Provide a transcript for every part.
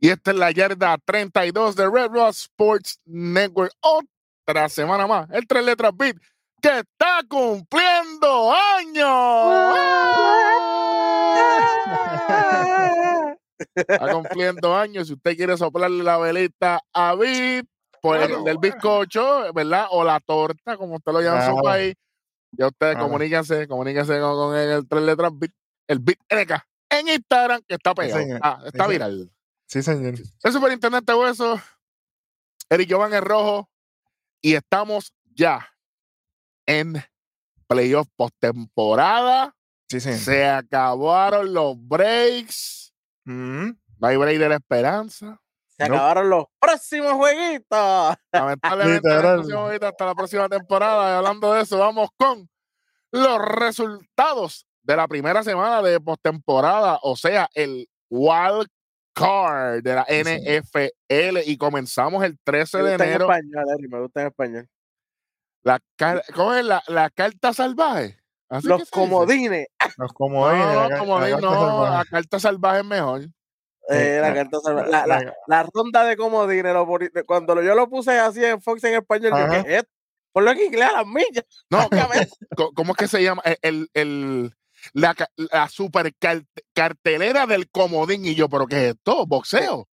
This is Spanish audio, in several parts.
Y esta es la yarda 32 de Red Rock Sports Network. Otra semana más. El tres letras beat que está cumpliendo años. Está cumpliendo años. Si usted quiere soplarle la velita a Beat, pues el del bizcocho, ¿verdad? O la torta, como usted lo llama en su país. Ya ustedes comuníquense, comuníquense con, con el, tres letras beat, el Beat NK en Instagram, que está pegado. Ah, está Sí, viral. Sí, señor. El superintendente Hueso, Eric Jovan el Rojo, y estamos ya en playoff postemporada. Sí, señor. Se acabaron los breaks. Mm. No hay break de la esperanza. Se acabaron los próximos jueguitos. Lamentablemente, la hasta la próxima temporada. Y hablando de eso, vamos con los resultados de la primera semana de postemporada, o sea, el wild card de la Sí. NFL. Y comenzamos el 13 Me de gusta en enero. español, Eri, me gusta en español. La car- ¿Cómo es la, la carta salvaje? ¿Así que Los dice? comodines. Los comodines. no, la carta no, salvaje. la carta salvaje es mejor. Eh, la, carta salva- la, la- la- la ronda de comodines. lo cuando yo lo puse así en Fox en español, yo, Ajá. ¿qué es esto? Ponlo en inglés a las millas. No, ¿cómo es que se llama? El, el, el- la, la super car- cartelera del comodín. Y yo, ¿pero qué es esto? ¿Boxeo?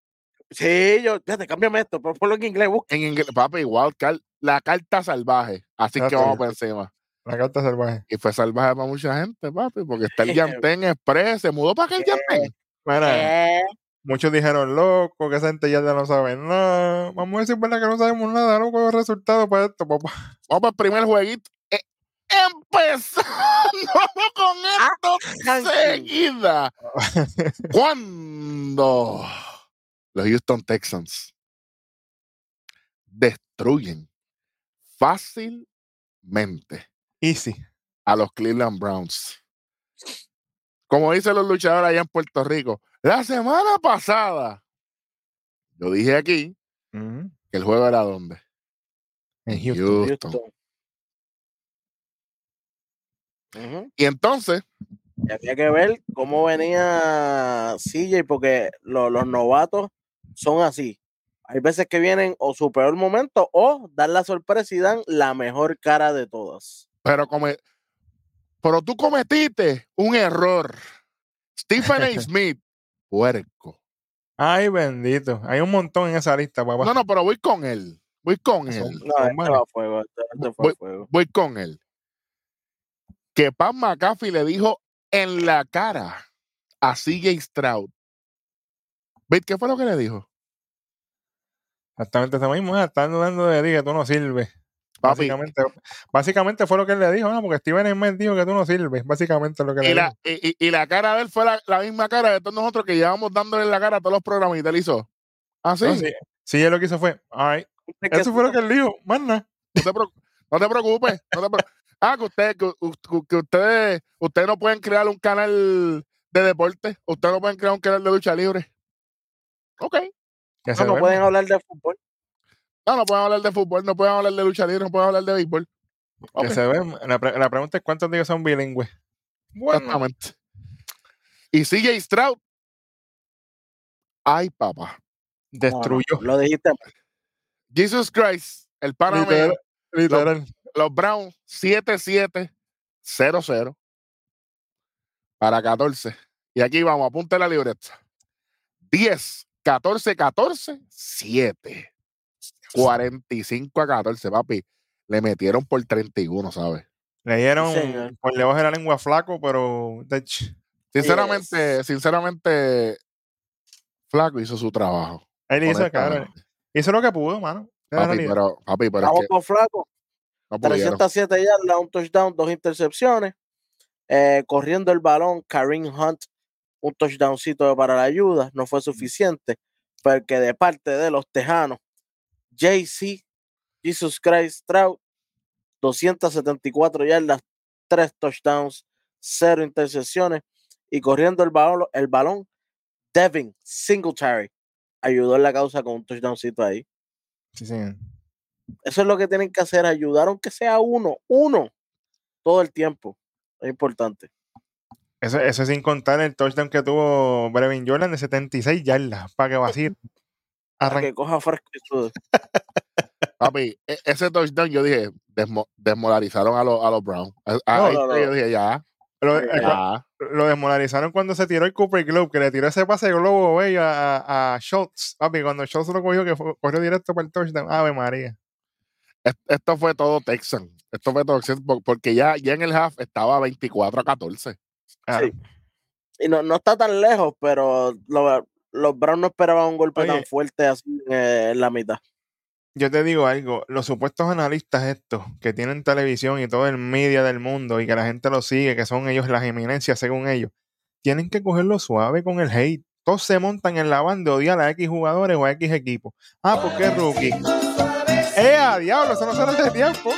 Sí, yo, fíjate, cámbiame esto, pero ponlo en inglés, busca. En inglés, papi, igual, la carta salvaje. Así que vamos por encima. La carta salvaje. Y fue salvaje para mucha gente, papi, porque está el Yantén Express. Se mudó para aquel Yantén. Mira, Eh, muchos dijeron loco, que esa gente ya no sabe nada. Vamos a decir verdad que no sabemos nada, loco, los resultados para esto, papá. Vamos para el primer jueguito. Empezando con esto thank you. seguida. Cuando los Houston Texans destruyen fácilmente Easy. a los Cleveland Browns. Como dicen los luchadores allá en Puerto Rico, la semana pasada, yo dije aquí Mm. que el juego era donde? En Houston. Houston. Y entonces, Y había que ver cómo venía CJ, porque lo- los novatos son así. Hay veces que vienen o su peor momento o dan la sorpresa y dan la mejor cara de todas. pero come, pero tú cometiste un error. Stephen A. Smith, puerco. Ay, bendito. Hay un montón en esa lista, papá. No, no, pero voy con él. Voy con él. No, fuego. Voy con él. Que Pat McAfee le dijo en la cara a CJ Stroud. ¿Ves qué fue lo que le dijo? Exactamente eso mismo. ah, Están dudando de ti que tú no sirves. Básicamente, básicamente fue lo que él le dijo, ¿no? Porque Steven Smith dijo que tú no sirves. Básicamente lo que le y la, dijo. y, y- y la cara de él fue la, la misma cara de todos nosotros que llevamos dándole la cara a todos los programas y te lo hizo. ¿Ah, sí? No, sí, sí, él lo que hizo fue, ay, eso fue lo que él dijo, más nada. No te, no te preocupes. no te preocu- ah, que ustedes, que, u- que ustedes, ustedes no pueden crear un canal de deporte. Ustedes no pueden crear un canal de lucha libre. Ok. No, no pueden hablar de fútbol. No, no pueden hablar de fútbol, no pueden hablar de lucha libre, no pueden hablar de béisbol. Que se. La, pre- la pregunta es cuántos de ellos son bilingües. Bueno, Exactamente. Y CJ Stroud. Ay, papá. No, no, destruyó. lo dijiste mal. Jesus Christ, el pana mío, Literal, literal. Los Browns 7-7-0-0 para 14. Y aquí vamos, apunte la libreta. 10, 14, 14, 7. 45 a 14, papi. Le metieron por 31, ¿sabes? Le dieron señor. por debajo de la lengua flaco, pero Sinceramente, sinceramente, Flaco hizo su trabajo. él hizo, claro, hizo lo que pudo, mano. Papi, pero, papi, pero es que con Flaco. No pudieron. 307 yardas, un touchdown, dos intercepciones. Eh, corriendo el balón, Kareem Hunt, un touchdowncito para la ayuda, no fue suficiente, porque de parte de los Tejanos, JC, Jesus Christ Stroud, 274 yardas, tres touchdowns, cero intercepciones, y corriendo el balón, el balón, Devin Singletary ayudó en la causa con un touchdowncito ahí. Sí, sí. Eso es lo que tienen que hacer, ayudar aunque sea uno, uno, todo el tiempo. Es importante. Eso, eso sin contar el touchdown que tuvo Brevin Jordan de 76 yardas para que vacíe. Para que coja fresco. Papi, e- ese touchdown yo dije, desmo- desmoralizaron a, los a los Browns. No, ahí no, yo no. dije, ya, Lo, Ya. eh, ya. lo desmoralizaron cuando se tiró el Cooper Globe, que le tiró ese pase de globo bello a, a, a Schultz. Papi, cuando Schultz lo cogió, que fue- corrió directo para el touchdown. Ave María. Es- Esto fue todo Texan. Esto fue todo Texan por- porque ya, ya en el half estaba 24 a 14. Ah, Sí. Y no, no está tan lejos, pero lo- los Browns no esperaban un golpe Oye. tan fuerte así eh, en la mitad. Yo te digo algo, los supuestos analistas estos que tienen televisión y todo el media del mundo y que la gente los sigue, que son ellos las eminencias según ellos, tienen que cogerlo suave con el hate. Todos se montan en la banda de odiar a X jugadores o a X equipos. Ah, porque es rookie. ¡Eh, a diablo! Eso no se hace tiempo,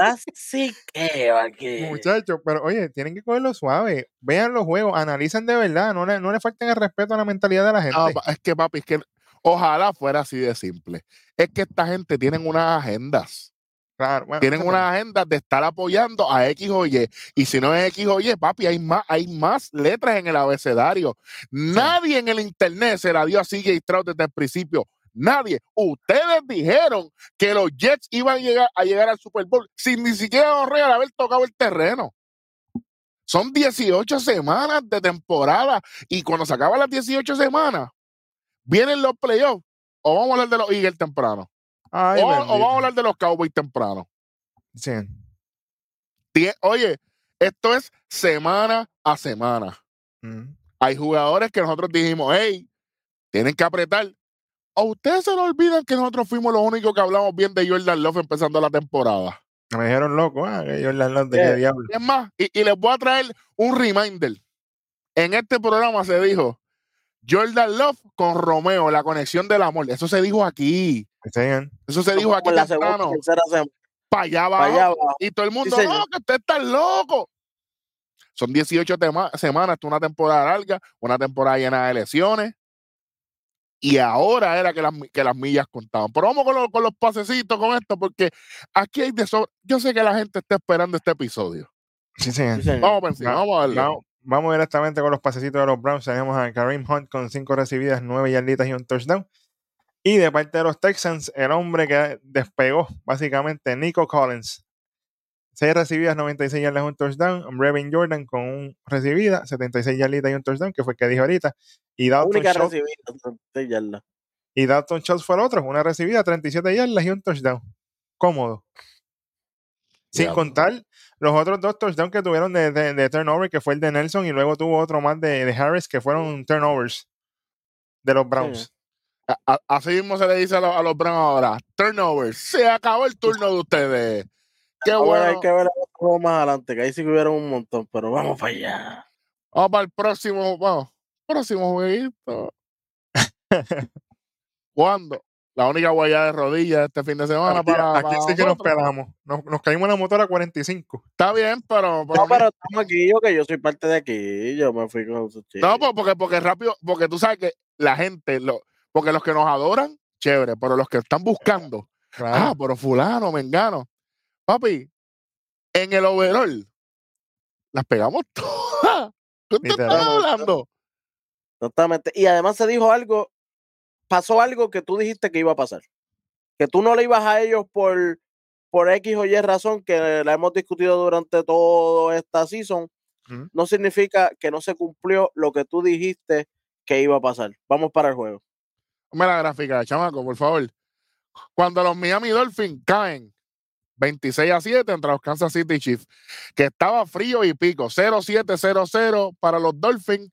Así que, aquí. muchachos. Pero oye, tienen que cogerlo suave. Vean los juegos, analicen de verdad. No le, no le falten el respeto a la mentalidad de la gente. No, pa- es que, papi, es que ojalá fuera así de simple. Es que esta gente tienen unas agendas. Claro, bueno, Tienen unas agendas de estar apoyando a X o Y. Y si no es X o Y, papi, hay más, hay más letras en el abecedario. Nadie en el internet se la dio a CJ Stroud desde el principio. Nadie. Ustedes dijeron que los Jets iban a llegar, a llegar al Super Bowl sin ni siquiera Orrea haber tocado el terreno. Son 18 semanas de temporada. Y cuando se acaban las 18 semanas, vienen los playoffs. O vamos a hablar de los Eagles temprano. Ay, o, vamos a hablar de los Cowboys temprano. Sí. Oye, esto es semana a semana. Mm. Hay jugadores que nosotros dijimos, hey, tienen que apretar. ¿A ustedes se les olvidan que nosotros fuimos los únicos que hablamos bien de Jordan Love empezando la temporada? Me dijeron loco, ah, que Jordan Love de Yeah. qué diablo. Y es más, y, y les voy a traer un reminder. En este programa se dijo Jordan Love con Romeo, la conexión del amor. Eso se dijo aquí. Eso se dijo aquí la segunda tercera semana. Para allá Para allá abajo. abajo. Y todo el mundo, señor. no, que usted está loco. Son 18 tema- semanas, esto es una temporada larga, una temporada llena de lesiones. Y ahora era que las, que las millas contaban. Pero vamos con, los- con los pasecitos con esto, porque aquí hay de sobra. Yo sé que la gente está esperando este episodio. Sí, señor. Sí, señor. Vamos encima, Va- vamos a darle. Vamos, vamos directamente con los pasecitos de los Browns. Tenemos a Kareem Hunt con cinco recibidas, nueve yarditas y un touchdown. Y de parte de los Texans, el hombre que despegó, básicamente, Nico Collins. Seis recibidas, 96 yardas un touchdown. Brevin Jordan con un recibida, 76 yarditas y un touchdown, que fue el que dije ahorita. Y La Dalton, única Schultz, recibida. sí, yardas. y Dalton Schultz fue el otro, una recibida, 37 yardas y un touchdown. Cómodo. Sin contar los otros dos touchdowns que tuvieron de, de- de turnover, que fue el de Nelson y luego tuvo otro más de, de Harris, que fueron turnovers de los Browns. A- a- así mismo se le dice a, los- a los Browns ahora. Turnover. Se acabó el turno de ustedes. Qué Ahora bueno. hay que ver más adelante, que ahí sí que hubieron un montón, pero vamos para allá. Vamos para el próximo, vamos, próximo jueguito. ¿Cuándo? La única guayada de rodillas este fin de semana Aquí, para, aquí para sí que nos pelamos. Nos, nos caímos en la motora a 45. Está bien, pero, pero No, pero estamos aquí, yo que yo soy parte de aquí, yo me fui con su chico. no, pues, porque, porque rápido, porque tú sabes que la gente, lo, porque los que nos adoran, chévere, pero los que están buscando, ah, pero fulano, mengano, papi, en el overall, las pegamos todas. ¿Qué te estás hablando? Totalmente. Y además se dijo algo, pasó algo que tú dijiste que iba a pasar. Que tú no le ibas a ellos por, por X o Y razón, que la hemos discutido durante toda esta season, no significa que no se cumplió lo que tú dijiste que iba a pasar. Vamos para el juego. Ponme la gráfica, chamaco, por favor. Cuando los Miami Dolphins caen 26 a 7 entre los Kansas City Chiefs, que estaba frío y pico, 0-7-0-0 para los Dolphins,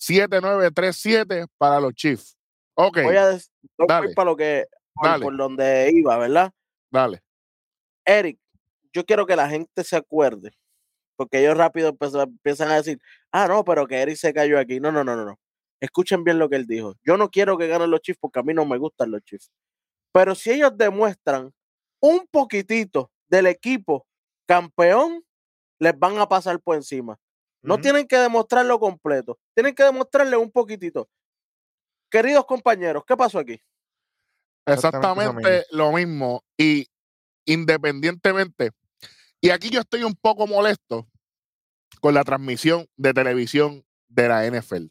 7-9-3-7 para los Chiefs. Ok, Voy a voy dale, para lo que por, dale. por donde iba, ¿verdad? dale. Eric, yo quiero que la gente se acuerde, porque ellos rápido empeza- empiezan a decir, ah, no, pero que Eric se cayó aquí. No, no, no, no, no. Escuchen bien lo que él dijo. Yo no quiero que ganen los Chiefs porque a mí no me gustan los Chiefs. Pero si ellos demuestran un poquitito del equipo campeón, les van a pasar por encima. No tienen que demostrarlo completo, tienen que demostrarle un poquitito. Queridos compañeros, ¿qué pasó aquí? Exactamente lo mismo. Y independientemente, y aquí yo estoy un poco molesto, con la transmisión de televisión de la NFL.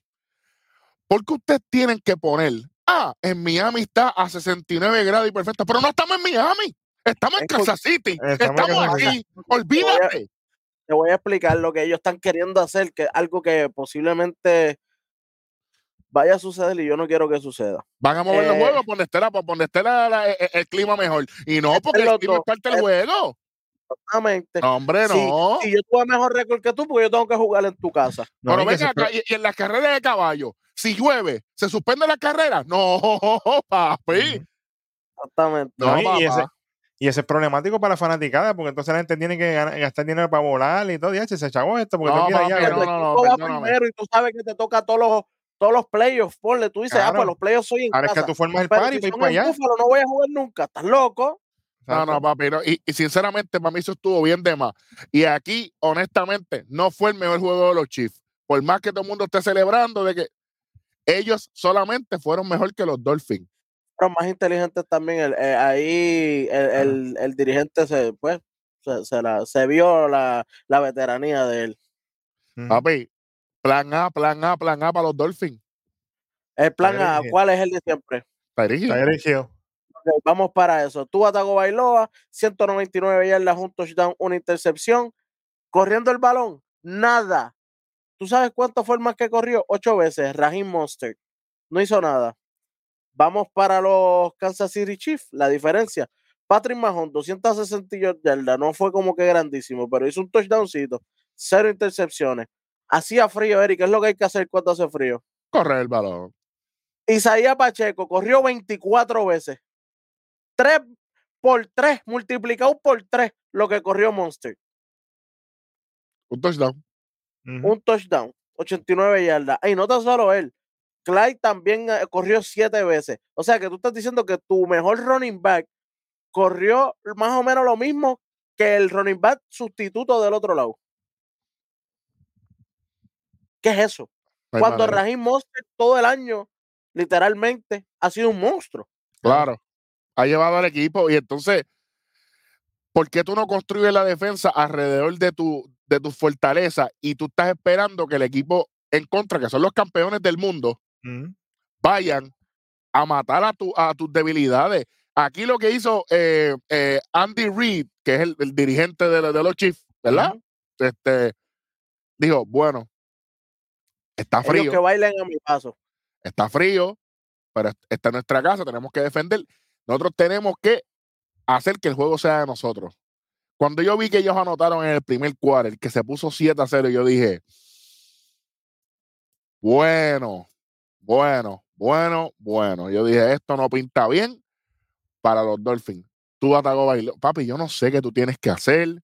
Porque ustedes tienen que poner, ah, en Miami está a 69 grados y perfecto, pero no estamos en Miami, estamos en Kansas City, Estamos estamos aquí, olvídate. Te voy a explicar lo que ellos están queriendo hacer, que es algo que posiblemente vaya a suceder y yo no quiero que suceda. Van a mover los Eh, juegos por donde esté, la- por donde esté la- la- el, el clima mejor. Y no, porque el los clima es parte del Es- juego. Exactamente. No, hombre, no. Si yo tuve mejor récord que tú, porque yo tengo que jugar en tu casa. No, Pero venga acá, y, y en las carreras de caballo, si llueve, ¿se suspende la carrera? No, papi. Exactamente. No, No, y, ese, papá. Y ese es problemático para la fanaticada, porque entonces la gente tiene que gastar dinero para volar y todo. Y se chavo esto, porque No, ir papi, allá. no, no, perdóname. primero y tú sabes que te toca todos los, todos los playoffs, ponle, tú dices, ah, pues los playoffs soy en Ahora es que tú formas el party para allá. Búfalo, no voy a jugar nunca, estás loco. No, no, papi. no. Y, y sinceramente, para mí eso estuvo bien de más. Y aquí, honestamente, no fue el mejor juego de los Chiefs. Por más que todo el mundo esté celebrando de que ellos solamente fueron mejor que los Dolphins. Pero más inteligentes también, el- eh, ahí el, el- el dirigente se, pues, se, se la- se vio la, la veteranía de él. Papi, plan A, plan A, plan A para los Dolphins. El plan A. ¿cuál es el de siempre? Ok, vamos para eso. Tú atacó Bailoa, 199 yardas, un touchdown, una intercepción. Corriendo el balón, nada. ¿Tú sabes cuánto fue el más que corrió? Ocho veces. Raheem Monster. No hizo nada. Vamos para los Kansas City Chiefs. La diferencia. Patrick Mahomes, 268 yardas. No fue como que grandísimo, pero hizo un touchdowncito. Cero intercepciones. Hacía frío, Eric. ¿Qué es lo que hay que hacer cuando hace frío? Correr el balón. Isaías Pacheco corrió 24 veces. 3 por 3, multiplicado por 3 lo que corrió Monster. Un touchdown. Un touchdown, 89 yardas. Y no tan solo él. Clyde también eh, corrió 7 veces. O sea que tú estás diciendo que tu mejor running back corrió más o menos lo mismo que el running back sustituto del otro lado. ¿Qué es eso? Cuando manera. Raheem Monster todo el año, literalmente, ha sido un monstruo. Claro. Ha llevado al equipo. Y entonces, ¿por qué tú no construyes la defensa alrededor de tu, de tu fortaleza y tú estás esperando que el equipo en contra, que son los campeones del mundo, Vayan a matar a, tu, a tus debilidades? Aquí lo que hizo eh, eh, Andy Reid, que es el, el dirigente de, los Chiefs, ¿verdad? Este dijo, bueno, está Ellos frío. que bailen a mi paso. está frío, pero est- esta es nuestra casa, tenemos que defender. Nosotros tenemos que hacer que el juego sea de nosotros. Cuando yo vi que ellos anotaron en el primer quarter, que se puso 7 a 0, yo dije, bueno, bueno, bueno, bueno. Yo dije, esto no pinta bien para los Dolphins. Tú atacó bailo. Papi, yo no sé qué tú tienes que hacer.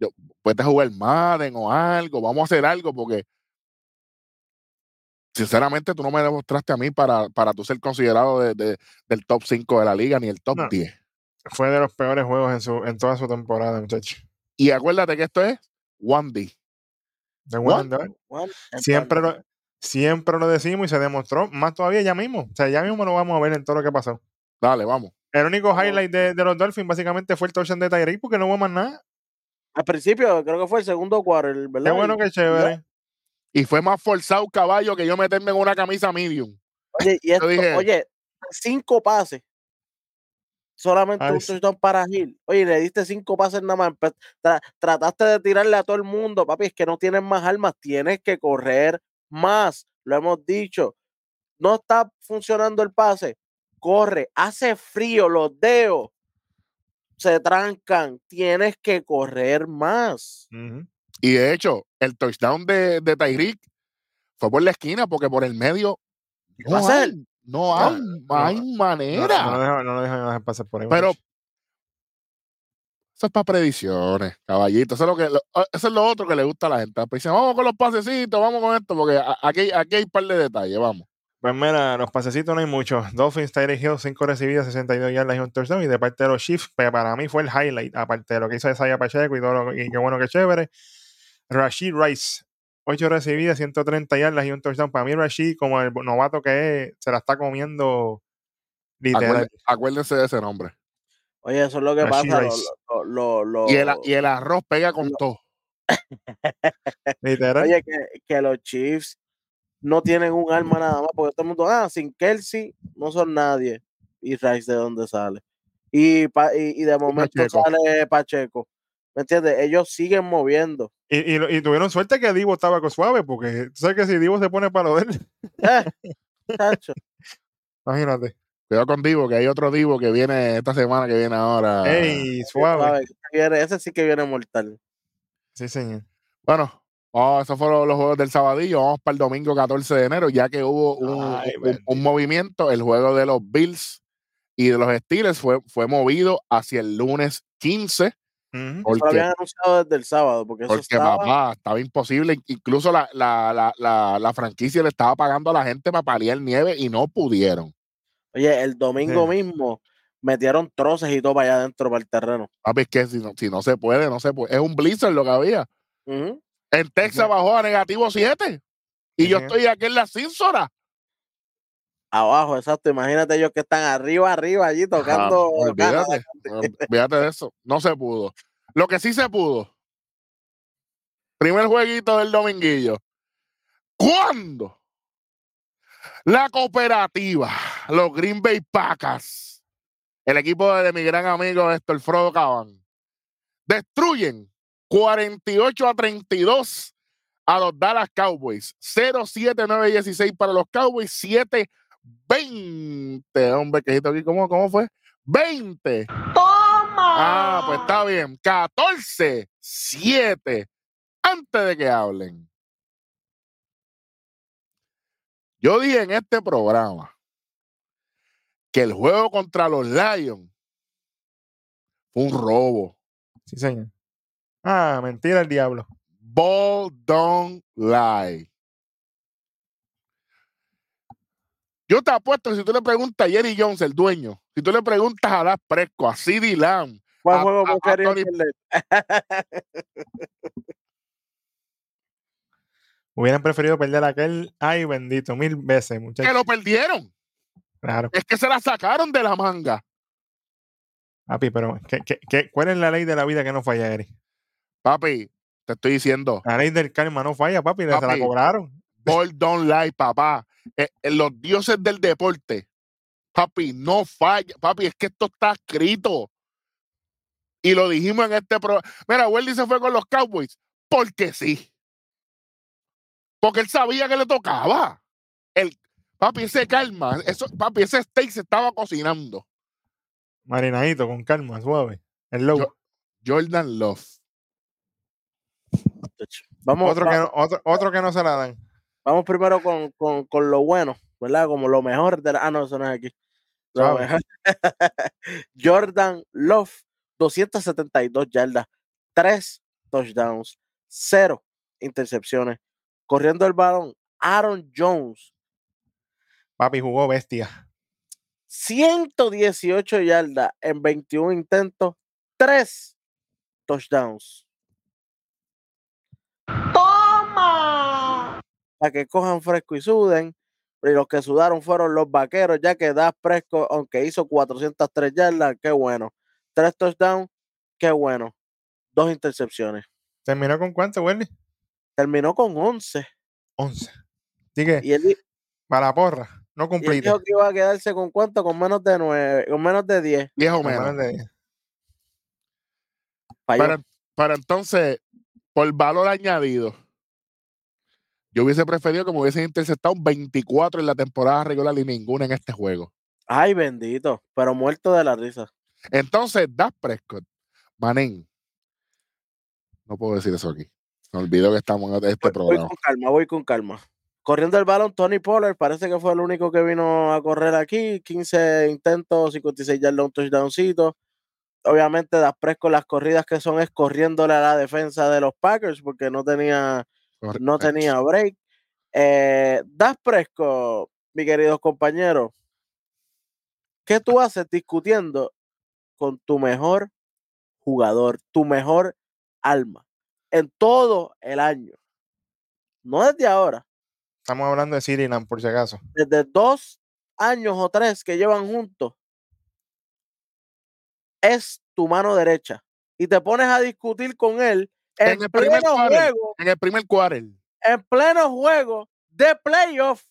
Yo, puedes jugar Madden o algo, vamos a hacer algo porque sinceramente tú no me demostraste a mí para, para tú ser considerado de- de- del top 5 de la liga ni el top No. 10. Fue de los peores juegos en, su, en toda su temporada, muchacho. Y acuérdate que esto es one D. De What? one Siempre lo, siempre lo decimos y se demostró más todavía ya mismo. O sea, ya mismo lo vamos a ver en todo lo que pasó. Dale, vamos. El único highlight de, de los Dolphins básicamente fue el touchdown de Tyreek porque no hubo más nada. Al principio, creo que fue el segundo quarter, ¿verdad? Qué bueno que chévere. Y fue más forzado caballo que yo meterme en una camisa medium. Oye, y esto, dije- oye, cinco pases. Solamente Ay, un touchdown para Gil. Oye, le diste cinco pases nada más. tra- trataste de tirarle a todo el mundo, papi. Es que no tienes más armas. Tienes que correr más. Lo hemos dicho. No está funcionando el pase. Corre. Hace frío. Los dedos se trancan. Tienes que correr más. Y de hecho, el touchdown de, de Tyreek fue por la esquina porque por el medio no hay, no hay, no, hay manera. no, lo dejan- pasar por ahí. Pero. Eso es para predicciones, caballito. Eso es, lo que, lo- ah, eso es lo otro que le gusta a la gente. Las predicciones, vamos con los pasecitos, vamos con esto, porque aquí, aquí hay un par de detalles, vamos. Pues mira, los pasecitos no hay muchos. Dolphins, Tyreek Hill, 5 recibidas, 62 yardas y un touchdown. Y de parte de los Chiefs, pues para mí fue el highlight, aparte de lo que hizo Isaiah Pacheco y todo lo y qué bueno que chévere. Rashid Rice, 8 recibidas, 130 yardas y un touchdown. Para mí, Rashid, como el novato que es, se la está comiendo literal. Acuérden- acuérdense de ese nombre. Oye, eso es lo que pasa. lo- lo- Y el, y el arroz pega con todo. Literal. Oye, que, que los Chiefs no tienen un arma nada más, porque todo el mundo, ah, sin Kelsey no son nadie. Y Rice, ¿de dónde sale? Y, pa- y, y de momento Pacheco. sale Pacheco. ¿Me entiendes? Ellos siguen moviendo. Y, y, tuvieron suerte que Divo estaba con suave, porque tú sabes que si Divo se pone para lo de él, Eh, imagínate. Cuidado con Divo, que hay otro Divo que viene esta semana que viene ahora. Ey, suave. Ese sí que viene mortal. Sí, señor. Bueno, oh, esos fueron los juegos del sabadillo. Vamos para el domingo 14 de enero, ya que hubo un, Ay, un- bendito. un movimiento. El juego de los Bills y de los Steelers fue, fue movido hacia el lunes 15. Ujú. Eso lo Porque, habían anunciado desde el sábado, porque eso porque estaba. papá, estaba imposible. Incluso la, la, la, la, la franquicia le estaba pagando a la gente para paliar nieve y no pudieron. Oye, el domingo Sí. mismo metieron troces y todo para allá adentro, para el terreno. Papi, es que si no, si no se puede, no se puede. Es un blizzard lo que había. Ujú. En Texas bajó a negativo 7. Y yo estoy aquí en la Cínsora. Abajo, exacto. Imagínate ellos que están arriba, arriba, allí tocando. Ah, olvídate de eso. No se pudo. Lo que sí se pudo. Primer jueguito del dominguillo. ¿Cuándo? La cooperativa, los Green Bay Packers, el equipo de mi gran amigo Héctor Frodo Caban, destruyen 48 a 32 a los Dallas Cowboys. 0-7-9-16 para los Cowboys, 7-20. Hombre, quejito aquí, ¿cómo, ¿cómo fue? 20. Ah, pues está bien. 14, 7. Antes de que hablen. Yo dije en este programa que el juego contra los Lions fue un robo. Sí, señor. Ah, mentira el diablo. Ball don't lie. Yo te apuesto que si tú le preguntas a Jerry Jones, el dueño, si tú le preguntas a Das Presco, a CD Lamb, ¿Cuál a- juego a- a Tony-? Hubieran preferido perder aquel. Ay, bendito, mil veces, que muchachos. lo perdieron. Claro, Es que se la sacaron de la manga. papi, pero ¿qué, qué, qué- cuál es la ley de la vida que no falla, Eric? Papi, te estoy diciendo, La ley del karma no falla, papi, se la Papi. cobraron. Ball don't lie, papá. Eh, eh, los dioses del deporte, papi, no falla. Papi, es que esto está escrito. Y lo dijimos en este programa. Mira, Wendy se fue con los Cowboys porque sí. Porque él sabía que le tocaba. El, papi, ese calma, eso, papi, ese steak se estaba cocinando. Marinadito, con calma, suave. El low. Yo- Jordan Love. Vamos, otro, que no, otro, otro que no se la dan. vamos primero con, con, con lo bueno, ¿verdad? Como lo mejor de la... Ah, no, eso no es aquí. Lo mejor. Jordan Love, 272 yardas, 3 touchdowns, 0 intercepciones. Corriendo el balón, Aaron Jones, Papi jugó bestia. 118 yardas en 21 intentos, 3 touchdowns. Para que cojan fresco y suden. Y los que sudaron fueron los vaqueros, ya que Das Presco, aunque hizo 403 yardas, qué bueno. 3 touchdowns, qué bueno. Dos intercepciones. ¿Terminó con cuánto, Wendy? Terminó con 11. 11. Así que, Y él, di- para la porra, no cumpliste. dijo que iba a quedarse con cuánto, con menos de 9, con menos de 10. Viejo Con menos menos. de. Para, para entonces, por valor añadido, yo hubiese preferido que me hubiesen interceptado 24 en la temporada regular y ninguna en este juego. Ay, bendito, pero muerto de la risa. Entonces, Dak Prescott, Manín, no puedo decir eso aquí. Me olvido que estamos en este Voy, voy programa. con calma, voy con calma. Corriendo el balón, Tony Pollard parece que fue el único que vino a correr aquí. 15 intentos, 56 yardas, un touchdowncito. Obviamente, das con las corridas que son es corriéndole a la defensa de los Packers porque no tenía, no tenía break. Eh, das Presco, mi queridos compañeros, ¿qué tú haces discutiendo con tu mejor jugador, tu mejor alma en todo el año? No desde ahora, Estamos hablando de Sirinan, por si acaso. desde dos años o tres que llevan juntos, es tu mano derecha. Y te pones a discutir con él En, En el primer pleno quarter. juego, En el primer quarter. en pleno juego de playoff.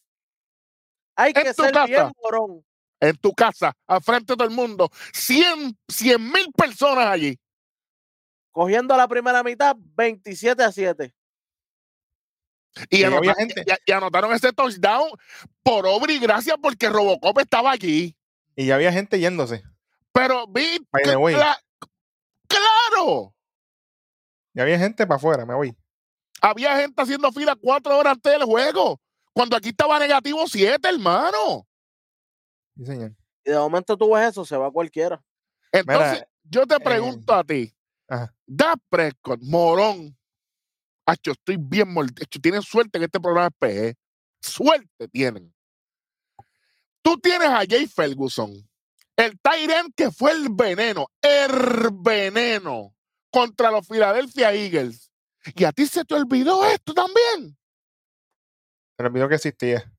Hay En que ser casa. bien morón. En tu casa, al frente de todo el mundo. 100 mil personas allí. Cogiendo la primera mitad, 27 a 7. Y, Sí, anota- había gente. y- y anotaron ese touchdown por obra y gracia porque Robocop estaba allí. Y ya había gente yéndose. Pero vi. Cla- ¡Claro! Ya había gente para afuera, me voy. Había gente haciendo fila cuatro horas antes del juego. Cuando aquí estaba negativo siete, hermano. Sí, señor. Y de momento tú ves eso, se va cualquiera. Entonces, Mira, yo te eh, pregunto a ti, ajá. Dak Prescott, morón. Acho, estoy bien mordido. Tienen suerte que este programa es PG. Suerte tienen. Tú tienes a Jay Ferguson, el Tyrant que fue el veneno, el veneno contra los Philadelphia Eagles. Y a ti se te olvidó esto también. Se olvidó que existía.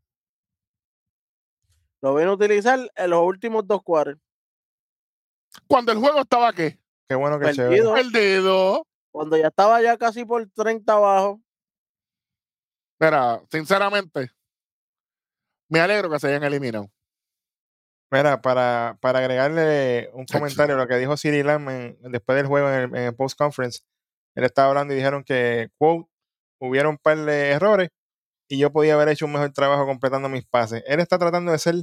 Lo vino a utilizar en los últimos dos cuartos. Cuando el juego estaba qué? Qué bueno que. Perdido. Perdido. Cuando ya estaba ya casi por 30 abajo. Mira, sinceramente, me alegro que se hayan eliminado. Mira, para, para agregarle un comentario a lo que dijo Siri Lamb en- después del juego en el, en el post-conference, él estaba hablando y dijeron que, quote, hubieron un par de errores y yo podía haber hecho un mejor trabajo completando mis pases. Él está tratando de ser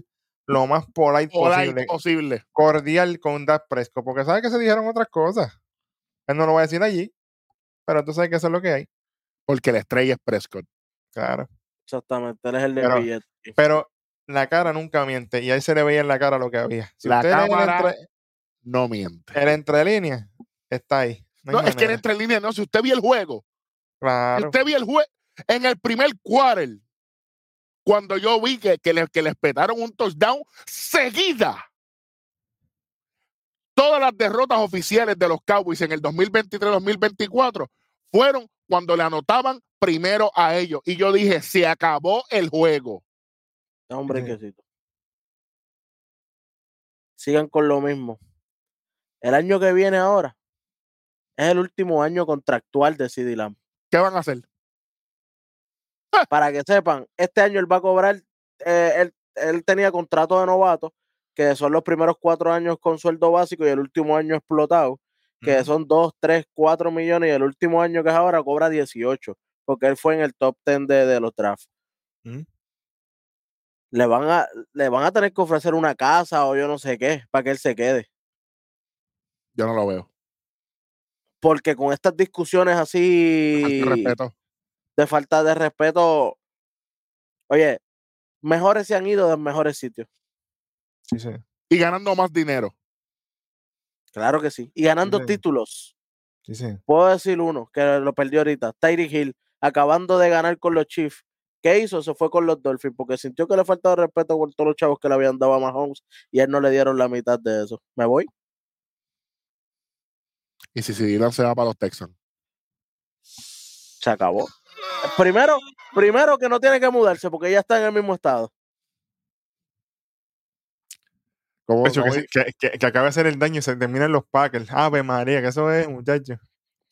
lo más polite posible, posible. cordial con Dak Prescott, porque sabe que se dijeron otras cosas. Él no lo va a decir allí, pero tú sabes que eso es lo que hay. Porque la estrella es Prescott. Claro. Exactamente, él es el del Pero- billete. Pero la cara nunca miente y ahí se le veía en la cara lo que había. Si La el cámara entre- No miente. el entre líneas, está ahí. No, es que en manera. entre líneas, no. Si usted vio el juego, si Claro. usted vio el juego en el primer quarter, cuando yo vi que, que, le, que les petaron un touchdown seguida. Todas las derrotas oficiales de los Cowboys en el 2023-2024 fueron cuando le anotaban primero a ellos. Y yo dije, se acabó el juego. Sí. brequecito. Sigan con lo mismo. El año que viene ahora es el último año contractual de CD Lamb. ¿Qué van a hacer? Para que sepan, este año él va a cobrar, eh, él, él tenía contrato de novato, que son los primeros cuatro años con sueldo básico y el último año explotado, que son 2, 3, 4 millones y el último año que es ahora cobra 18, porque él fue en el top 10 de, de los drafts. Le van, a, le van a tener que ofrecer una casa o yo no sé qué, para que él se quede. Yo no lo veo. Porque con estas discusiones así respeto. de falta de respeto, oye, mejores se han ido de mejores sitios. Sí, sí. Y ganando más dinero. Claro que sí. Y ganando Sí. títulos. Sí, sí. Puedo decir uno que lo perdió ahorita. Tyreek Hill, acabando de ganar con los Chiefs. ¿Qué hizo? Se fue con los Dolphins porque sintió que le faltaba respeto por todos los chavos que le habían dado a Mahomes y a él no le dieron la mitad de eso. ¿Me voy? Y si Dylan se va para los Texans. Se acabó. Primero, primero que no tiene que mudarse porque ya está en el mismo estado. ¿Cómo- De hecho, que, cómo- que, que, que acabe de hacer el daño y se terminan los Packers. Ave María, que eso es, muchacho.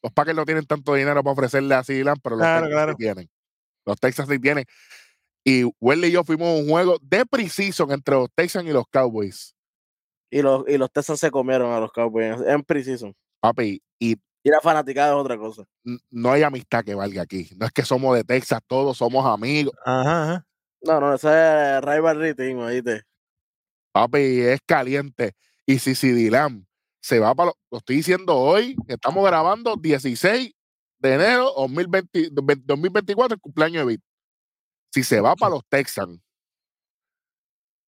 Los Packers no tienen tanto dinero para ofrecerle a Dylan, pero los Claro, Texans claro. sí tienen. Los Texans sí tienen. Y Welly y yo fuimos a un juego de precision entre los Texans y los Cowboys. Y los, y los Texans se comieron a los Cowboys en precision. Papi, y Y la fanaticada es otra cosa. no hay amistad que valga aquí. No es que somos de Texas, todos somos amigos. Ajá, ajá. No, no, ese es rivalry team, oíste. Papi, es caliente. Y si Dylan se va para los. Lo estoy diciendo hoy, que estamos grabando 16 de enero 2020 2024, el cumpleaños de Bit. Si se va para los Texans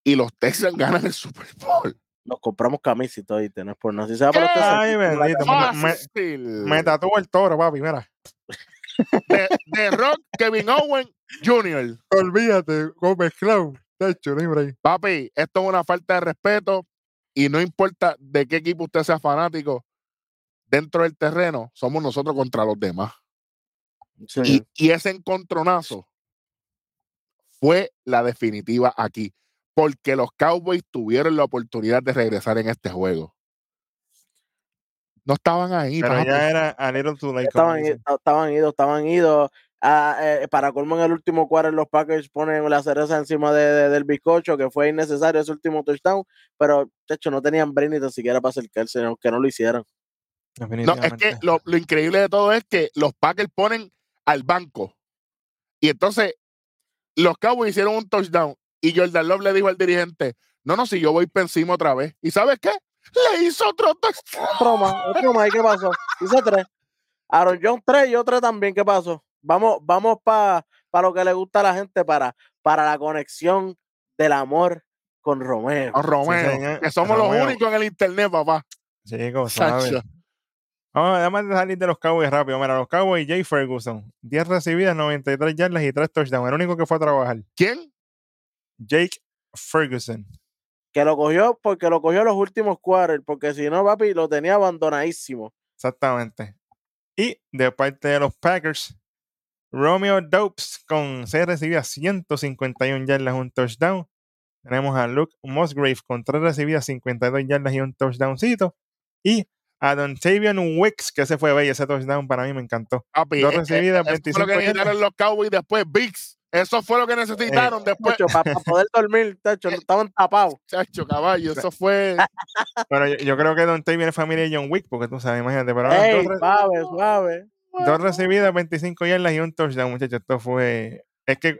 y los Texans ganan el Super Bowl. Nos compramos camisetas, oíste, no es por nada. Si se va para los. Texans, Ay, bendito. Me- me- Fácil. Me tatúo el toro, papi, mira. de, de Rock Kevin Owen Jr. Olvídate, Gómez Clown. Papi, esto es una falta de respeto y no importa de qué equipo usted sea fanático, dentro del terreno somos nosotros contra los demás. Sí, Y, y ese encontronazo fue la definitiva aquí, porque los Cowboys tuvieron la oportunidad de regresar en este juego. No estaban ahí. Pero papi. ya era a little too late. como Estaban, estaban idos, estaban idos. Ah, eh, para colmo en el último cuarto los Packers ponen la cereza encima de- de- del bizcocho, que fue innecesario ese último touchdown, pero de hecho no tenían brain ni tan siquiera para acercarse, aunque no lo hicieran. No, es que lo, lo increíble de todo es que los Packers ponen al banco. Y entonces los Cowboys hicieron un touchdown. Y Jordan Love le dijo al dirigente: No, no, si yo voy por encima otra vez. ¿Y sabes qué? Le hizo otro touchdown. Otro más, otro más, ¿y qué pasó? Hice tres. Aaron Jones tres y otro también, ¿qué pasó? Vamos, vamos para lo que le gusta a la gente, para, para la conexión del amor con Romeo. A Romeo, que somos Romeo. los únicos en el internet, papá. Chicos, suave. Sacho. Vamos, además de salir de los Cowboys rápido. Mira, los Cowboys, Jay Ferguson. 10 recibidas, 93 yardas y 3 touchdowns. El único que fue a trabajar. ¿Quién? Jake Ferguson. Que lo cogió porque lo cogió los últimos quarters, porque si no, papi, lo tenía abandonadísimo. Exactamente. Y de parte de los Packers, Romeo Dopes con 6 recibidas, 151 yardas, un touchdown. Tenemos a Luke Musgrave con 3 recibidas, 52 yardas y un touchdowncito. Y a Dontavian Wicks, que ese fue bello, ese touchdown para mí me encantó. Papi, Dos eh, eh, recibidas, eso fue 25 lo que yardas. necesitaron los Cowboys después, Bigs. Eso fue lo que necesitaron después. para poder dormir, tacho, estaban tapados. Chacho, caballo, eso fue. Pero yo, yo creo que Dontavian es familia de John Wick, porque tú sabes, imagínate. Pero ahora Ey, suave, suave. Dos recibidas, 25 yardas y un touchdown, muchachos. Esto fue. Es que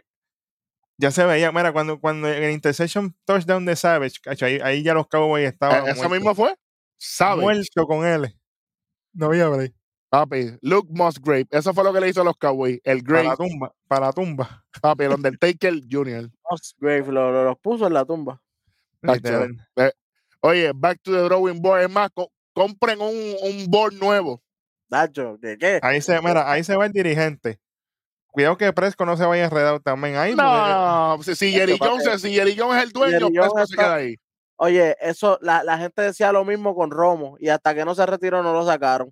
ya se veía, mira, cuando, cuando en el interception touchdown de Savage, cacho, ahí, ahí ya los Cowboys estaban. Eh, Eso muertos. mismo fue. ¿Sabes? Muerto con él. No había break. Papi, Luke Musgrave. Eso fue lo que le hizo a los Cowboys. El Para Great, la tumba, para la tumba. papi, el Undertaker Jr. Musgrave lo, lo- los puso en la tumba. Literal. Oye, back to the drawing board. Es más, co- compren un, un board nuevo. Tacho, ¿de qué? Ahí se, mira, ahí se va el dirigente. Cuidado que Presco no se vaya enredado también ahí. No, si, si Jerry. Jones, si Jerry Jones es el dueño, Jerry pues Jones se queda ahí. Oye, eso, la, la gente decía lo mismo con Romo y hasta que no se retiró no lo sacaron.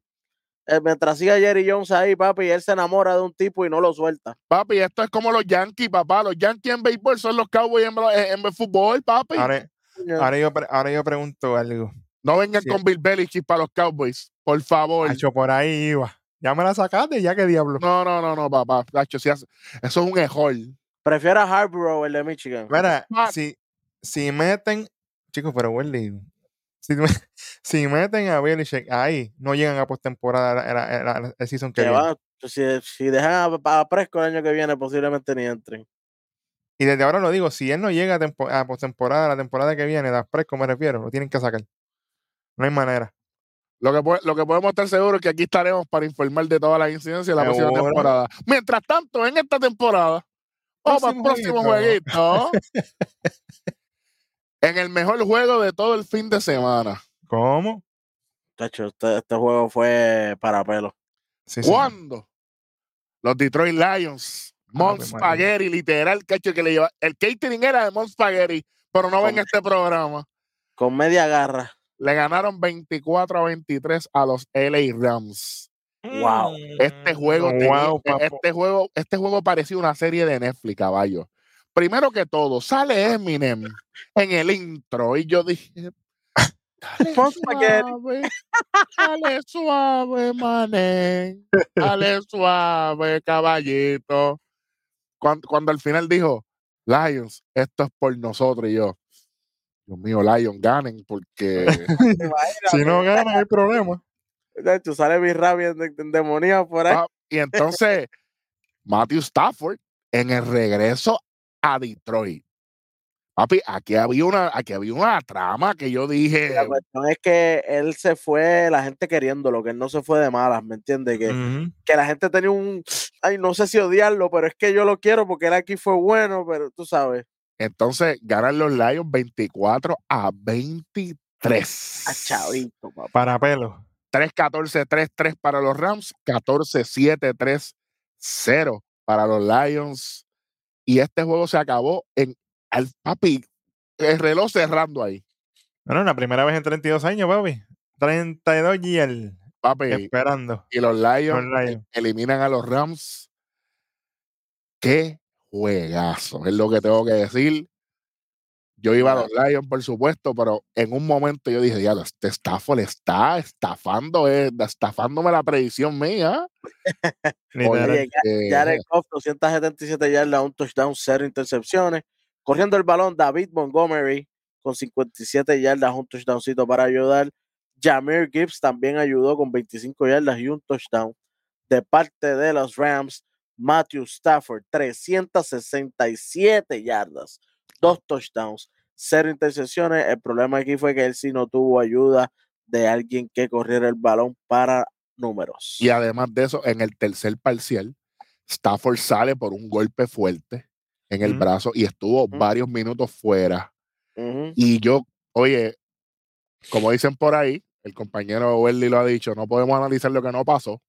Eh, mientras siga Jerry Jones ahí, papi, él se enamora de un tipo y no lo suelta. Papi, esto es como los Yankees, papá. Los Yankees en béisbol son los Cowboys en, en, en fútbol, papi. Ahora, ahora yo, ahora yo pregunto algo. no vengan sí. con Bill Belichick para los Cowboys, por favor. Hacho, por ahí iba. Ya me la sacaste, ya que diablo. No, no, no, no, papá. Tacho, si hace- eso es un error. Prefiero a Harborough, el de Michigan. Mira, Ah. si, si meten, chicos, pero Welly, si, me- si meten a Belichick ahí, no llegan a postemporada la- la- el season que Que viene. va, si, si dejan a, a Presco el año que viene, posiblemente ni entren. Y desde ahora lo digo, si él no llega a, a postemporada, la temporada que viene, las Presco me refiero, lo tienen que sacar. No hay manera. Lo que, lo que podemos estar seguros es que aquí estaremos para informar de todas las incidencias de la próxima temporada. Mientras tanto, en esta temporada, vamos al Próximo próximo jueguito. en el mejor juego de todo el fin de semana. ¿Cómo? Tacho, este, este juego fue para pelo. Sí. ¿Cuándo? Los Detroit Lions. Mont Ave María. Spaghetti, literal, cacho, que le lleva. El catering era de Mont Spaghetti, pero no ven este programa. Con media garra. Le ganaron 24 a 23 a los LA Rams. Wow. Este juego, tenía- Wow, papo. este juego, este juego parecía una serie de Netflix, caballo. Primero que todo, sale Eminem en el intro y yo dije, dale suave, dale suave, mané, dale suave, caballito. Cuando, cuando al final dijo, Lions, esto es por nosotros y yo, Dios mío, Lions, ganen porque Si no gana, no hay problema. Tacho, sale mi rabia endemoniado por ahí. Ah, y entonces, Matthew Stafford en el regreso a Detroit. Papi, aquí había una, aquí había una trama que yo dije, La cuestión es que él se fue, la gente queriéndolo, que él no se fue de malas, ¿me entiendes? Que, que la gente tenía un, ay, no sé si odiarlo, pero es que yo lo quiero porque él aquí fue bueno, pero tú sabes, entonces ganan los Lions 24 a 23. a chavito, papá. Para pelo. 3-14, 3-3 para los Rams, 14-7, 3-0 para los Lions. Y este juego se acabó en al papi, el reloj cerrando ahí. Bueno, la primera vez en 32 años, papi. 32 y el Papi, esperando. y los Lions, Los Lions. eliminan a los Rams. Qué juegazo, es lo que tengo que decir. Yo iba a los Lions, por supuesto, pero en un momento yo dije, ya, este Stafford está estafando, eh, estafándome la predicción mía. Oye, Ya- Eh, Jared Goff, 277 yardas, un touchdown, cero intercepciones. Corriendo el balón, David Montgomery con 57 yardas, un touchdowncito para ayudar. Jameer Gibbs también ayudó con 25 yardas y un touchdown. De parte de los Rams, Matthew Stafford, 367 yardas, dos touchdowns, cero intercepciones. El problema aquí fue que él sí no tuvo ayuda de alguien que corriera el balón para números. Y además de eso, en el tercer parcial, Stafford sale por un golpe fuerte en el brazo y estuvo varios minutos fuera. Y yo, oye, como dicen por ahí, el compañero Welly lo ha dicho, no podemos analizar lo que no pasó,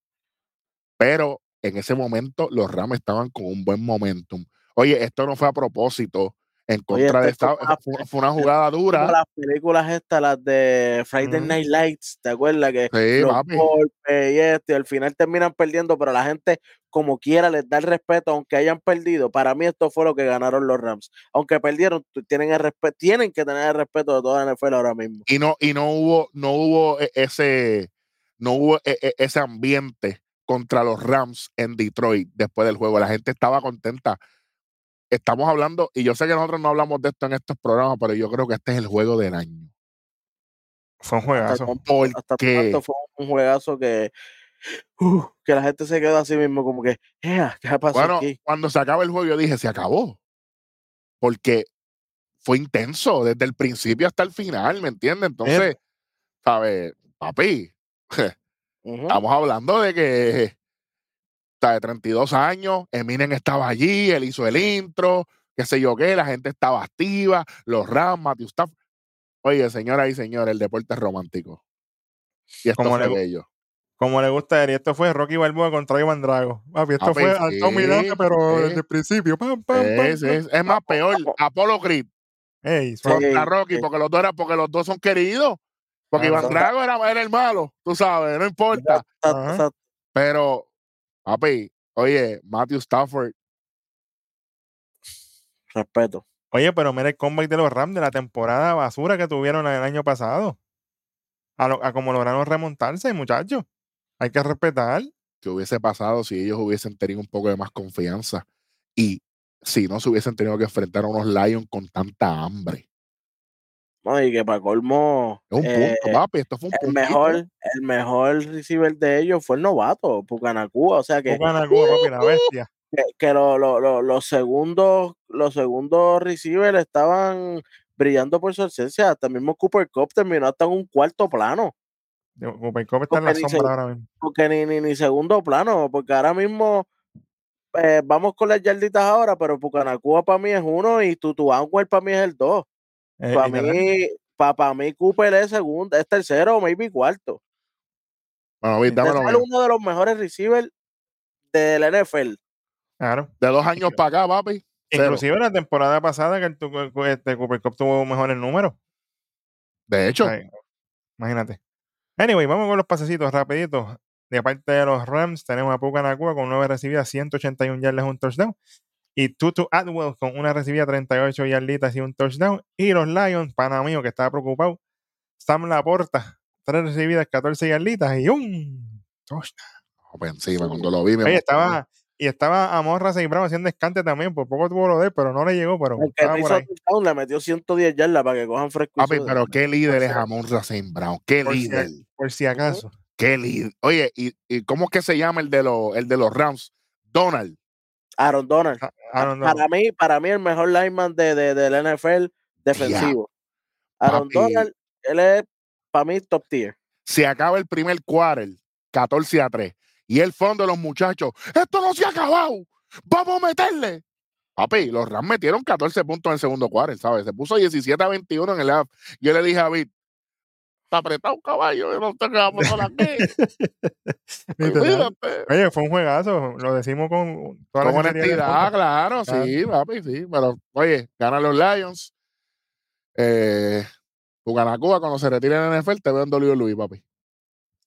pero en ese momento los Rams estaban con un buen momentum. Oye, esto no fue a propósito en contra de esta, fue una- fue, fue una jugada como dura. las películas estas, las de Friday. Night Lights, ¿te acuerdas? Que Sí, los papi. golpes y esto, y al final terminan perdiendo, pero la gente como quiera les da el respeto, aunque hayan perdido. Para mí esto fue lo que ganaron los Rams. Aunque perdieron, tienen el respeto, tienen que tener el respeto de toda la NFL ahora mismo. y no y no hubo no hubo e- ese no hubo e- e- ese ambiente contra los Rams en Detroit después del juego la gente estaba contenta estamos hablando y yo sé que nosotros no hablamos de esto en estos programas pero yo creo que este es el juego del año Fue un Hasta juegazo. hasta momento fue un juegazo que, uh, que la gente se quedó así mismo, como que, "Ea, ¿qué pasó bueno aquí? cuando se acaba el juego yo dije se acabó porque fue intenso desde el principio hasta el final ¿me entiendes? entonces sabes papi Estamos hablando de que está de 32 años, Eminem estaba allí, él hizo el intro, qué sé yo qué, la gente estaba activa, los Rams, Matthew Staff. Oye, señoras y señores, el deporte es romántico. Y esto Como fue le bello. Como le gusta a él, y esto fue Rocky Balboa contra Iván Drago. Papi, esto Papi, fue sí, Dame, pero sí. desde el principio. Pam, pam, Es, pam. es- es más peor. Apolo Creed Ey, Sí. suave. contra Rocky, porque los dos eran, porque los dos son queridos. Porque Ah, Iván no. Drago era, era el malo, tú sabes, no importa. Exacto, Ajá. exacto. Pero, papi, oye, Matthew Stafford, Respeto. Oye, pero mira el comeback de los Rams de la temporada basura que tuvieron el año pasado. A, lo- a como lograron remontarse, muchachos. Hay que respetar. que hubiese pasado si ellos hubiesen tenido un poco de más confianza y si no se hubiesen tenido que enfrentar a unos Lions con tanta hambre. No, y que para colmo, Es un eh, punto, papi. Esto fue un el puntito. mejor, el mejor receiver de ellos fue el novato, Pucanacua. O sea que, papi, la bestia. que, que lo- lo- lo- los segundos, los segundos receivers estaban brillando por su ausencia. Hasta mismo Cooper Cup terminó hasta en un cuarto plano. Cooper Cup está en la Porque ni sombra ahora mismo. Porque ni, ni, ni segundo plano, porque ahora mismo eh, vamos con las yarditas ahora, pero Pucanacua para mí es uno y Tutu Anwell para mí es el dos. Eh, Para mí, para mí Cooper es segundo, es tercero o maybe cuarto. Bueno, Es uno de los mejores receivers del NFL. Claro. De dos años para acá, papi. cero. Inclusive la temporada pasada que el este, Cooper Cup tuvo mejores números. De hecho, Ay, imagínate. Anyway, vamos con los pasecitos rapiditos. De parte de los Rams tenemos a Puka Nakua con 9 recibidas, 181 yardas, un touchdown. Y Tutu Atwell con una recibida, 38 yarditas y un touchdown. Y los Lions, pana mío que estaba preocupado, Sam Laporta, 3 recibidas, 14 yarditas y un touchdown. encima, cuando lo vi, me Oye, estaba, y estaba Amorra Brown haciendo escante también, por poco tuvo lo de él, pero no le llegó, pero El que estaba por ahí. touchdown le metió 110 yardas para que cojan fresco. y Papi, pero qué líder es Racine Brown. Qué Por si líder. Por si acaso. Qué líder. Oye, ¿y, y cómo es que se llama el de, los el de los Rams? Donald. Aaron Donald. Ah, Aaron para Donald. mí, para mí el mejor lineman de, de, del NFL defensivo. Aaron Papi. Donald, él es para mí top tier. se acaba el primer quarter, 14 a 3. Y el fondo de los muchachos, esto no se ha acabado, vamos a meterle. Papi, los Rams metieron 14 puntos en el segundo quarter, ¿sabes? Se puso 17 a 21 en el half. Yo le dije a David, está apretado caballo, yo no vamos a hacer aquí. Oye, fue un juegazo, lo decimos con toda la Con honestidad, claro, Claro. sí, papi, sí. Pero, oye, ganan los Lions. Eh, Cuba cuando se retire en el NFL, te veo en WWE, papi.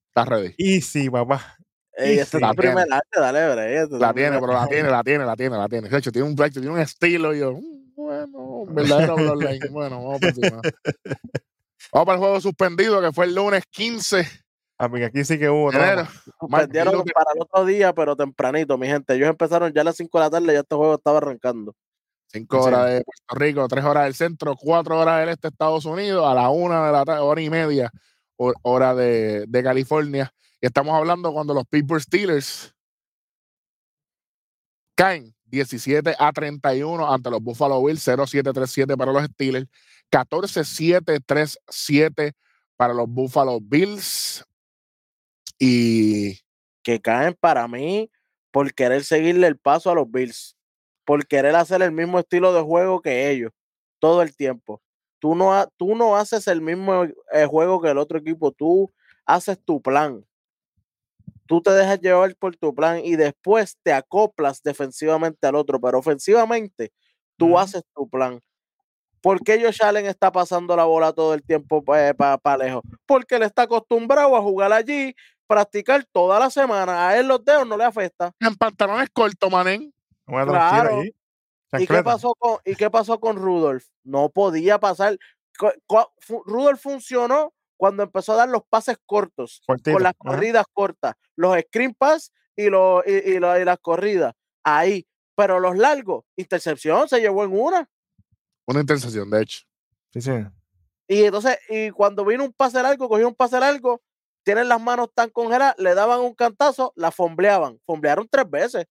Estás ready. Easy, papá. Ey, Y sí, es la el primer tiene. arte, dale, bre. La tiene, pero la tiene, la tiene, la tiene, la tiene. De hecho, tiene un, tiene un estilo. Y yo, mm, bueno, un verdadero bloodline. Bueno, vamos para encima. Vamos para el juego suspendido que fue el lunes 15 Ah, porque aquí sí que hubo enero. Perdieron Luther- para el otro día, pero tempranito, mi gente. Ellos empezaron ya a las 5 de la tarde y ya este juego estaba arrancando. Cinco Sí. horas de Puerto Rico, tres horas del centro, cuatro horas del este de Estados Unidos, a la una de la tarde, hora y media, hor- hora de, de California. Y estamos hablando cuando los Pittsburgh Steelers caen 17 a 31 ante los Buffalo Bills, 0-7-3-7 para los Steelers, 14-7-3-7 para los Buffalo Bills. Y Que caen para mí por querer seguirle el paso a los Bills. Por querer hacer el mismo estilo de juego que ellos. Todo el tiempo. Tú no, ha- tú no haces el mismo eh, juego que el otro equipo. Tú haces tu plan. Tú te dejas llevar por tu plan y después te acoplas defensivamente al otro. Pero ofensivamente, tú haces tu plan. ¿Por qué Josh Allen está pasando la bola todo el tiempo para lejos? Porque él está acostumbrado a jugar allí, practicar toda la semana. A él los dedos no le afecta. en pantalones cortos, manen. Claro. allí. ¿Y qué, pasó con, ¿Y qué pasó con Rudolph? No podía pasar. Rudolph funcionó cuando empezó a dar los pases cortos, Cortito, con las ajá. corridas cortas, los screen pass y, los, y, y lo- y las corridas. Ahí. Pero los largos, intercepción, se llevó en una. Una intercesión, de hecho. Sí, sí. Y entonces, y cuando vino un pase largo, cogió un pase largo, tienen las manos tan congeladas, le daban un cantazo, la fombleaban. Fomblearon tres veces.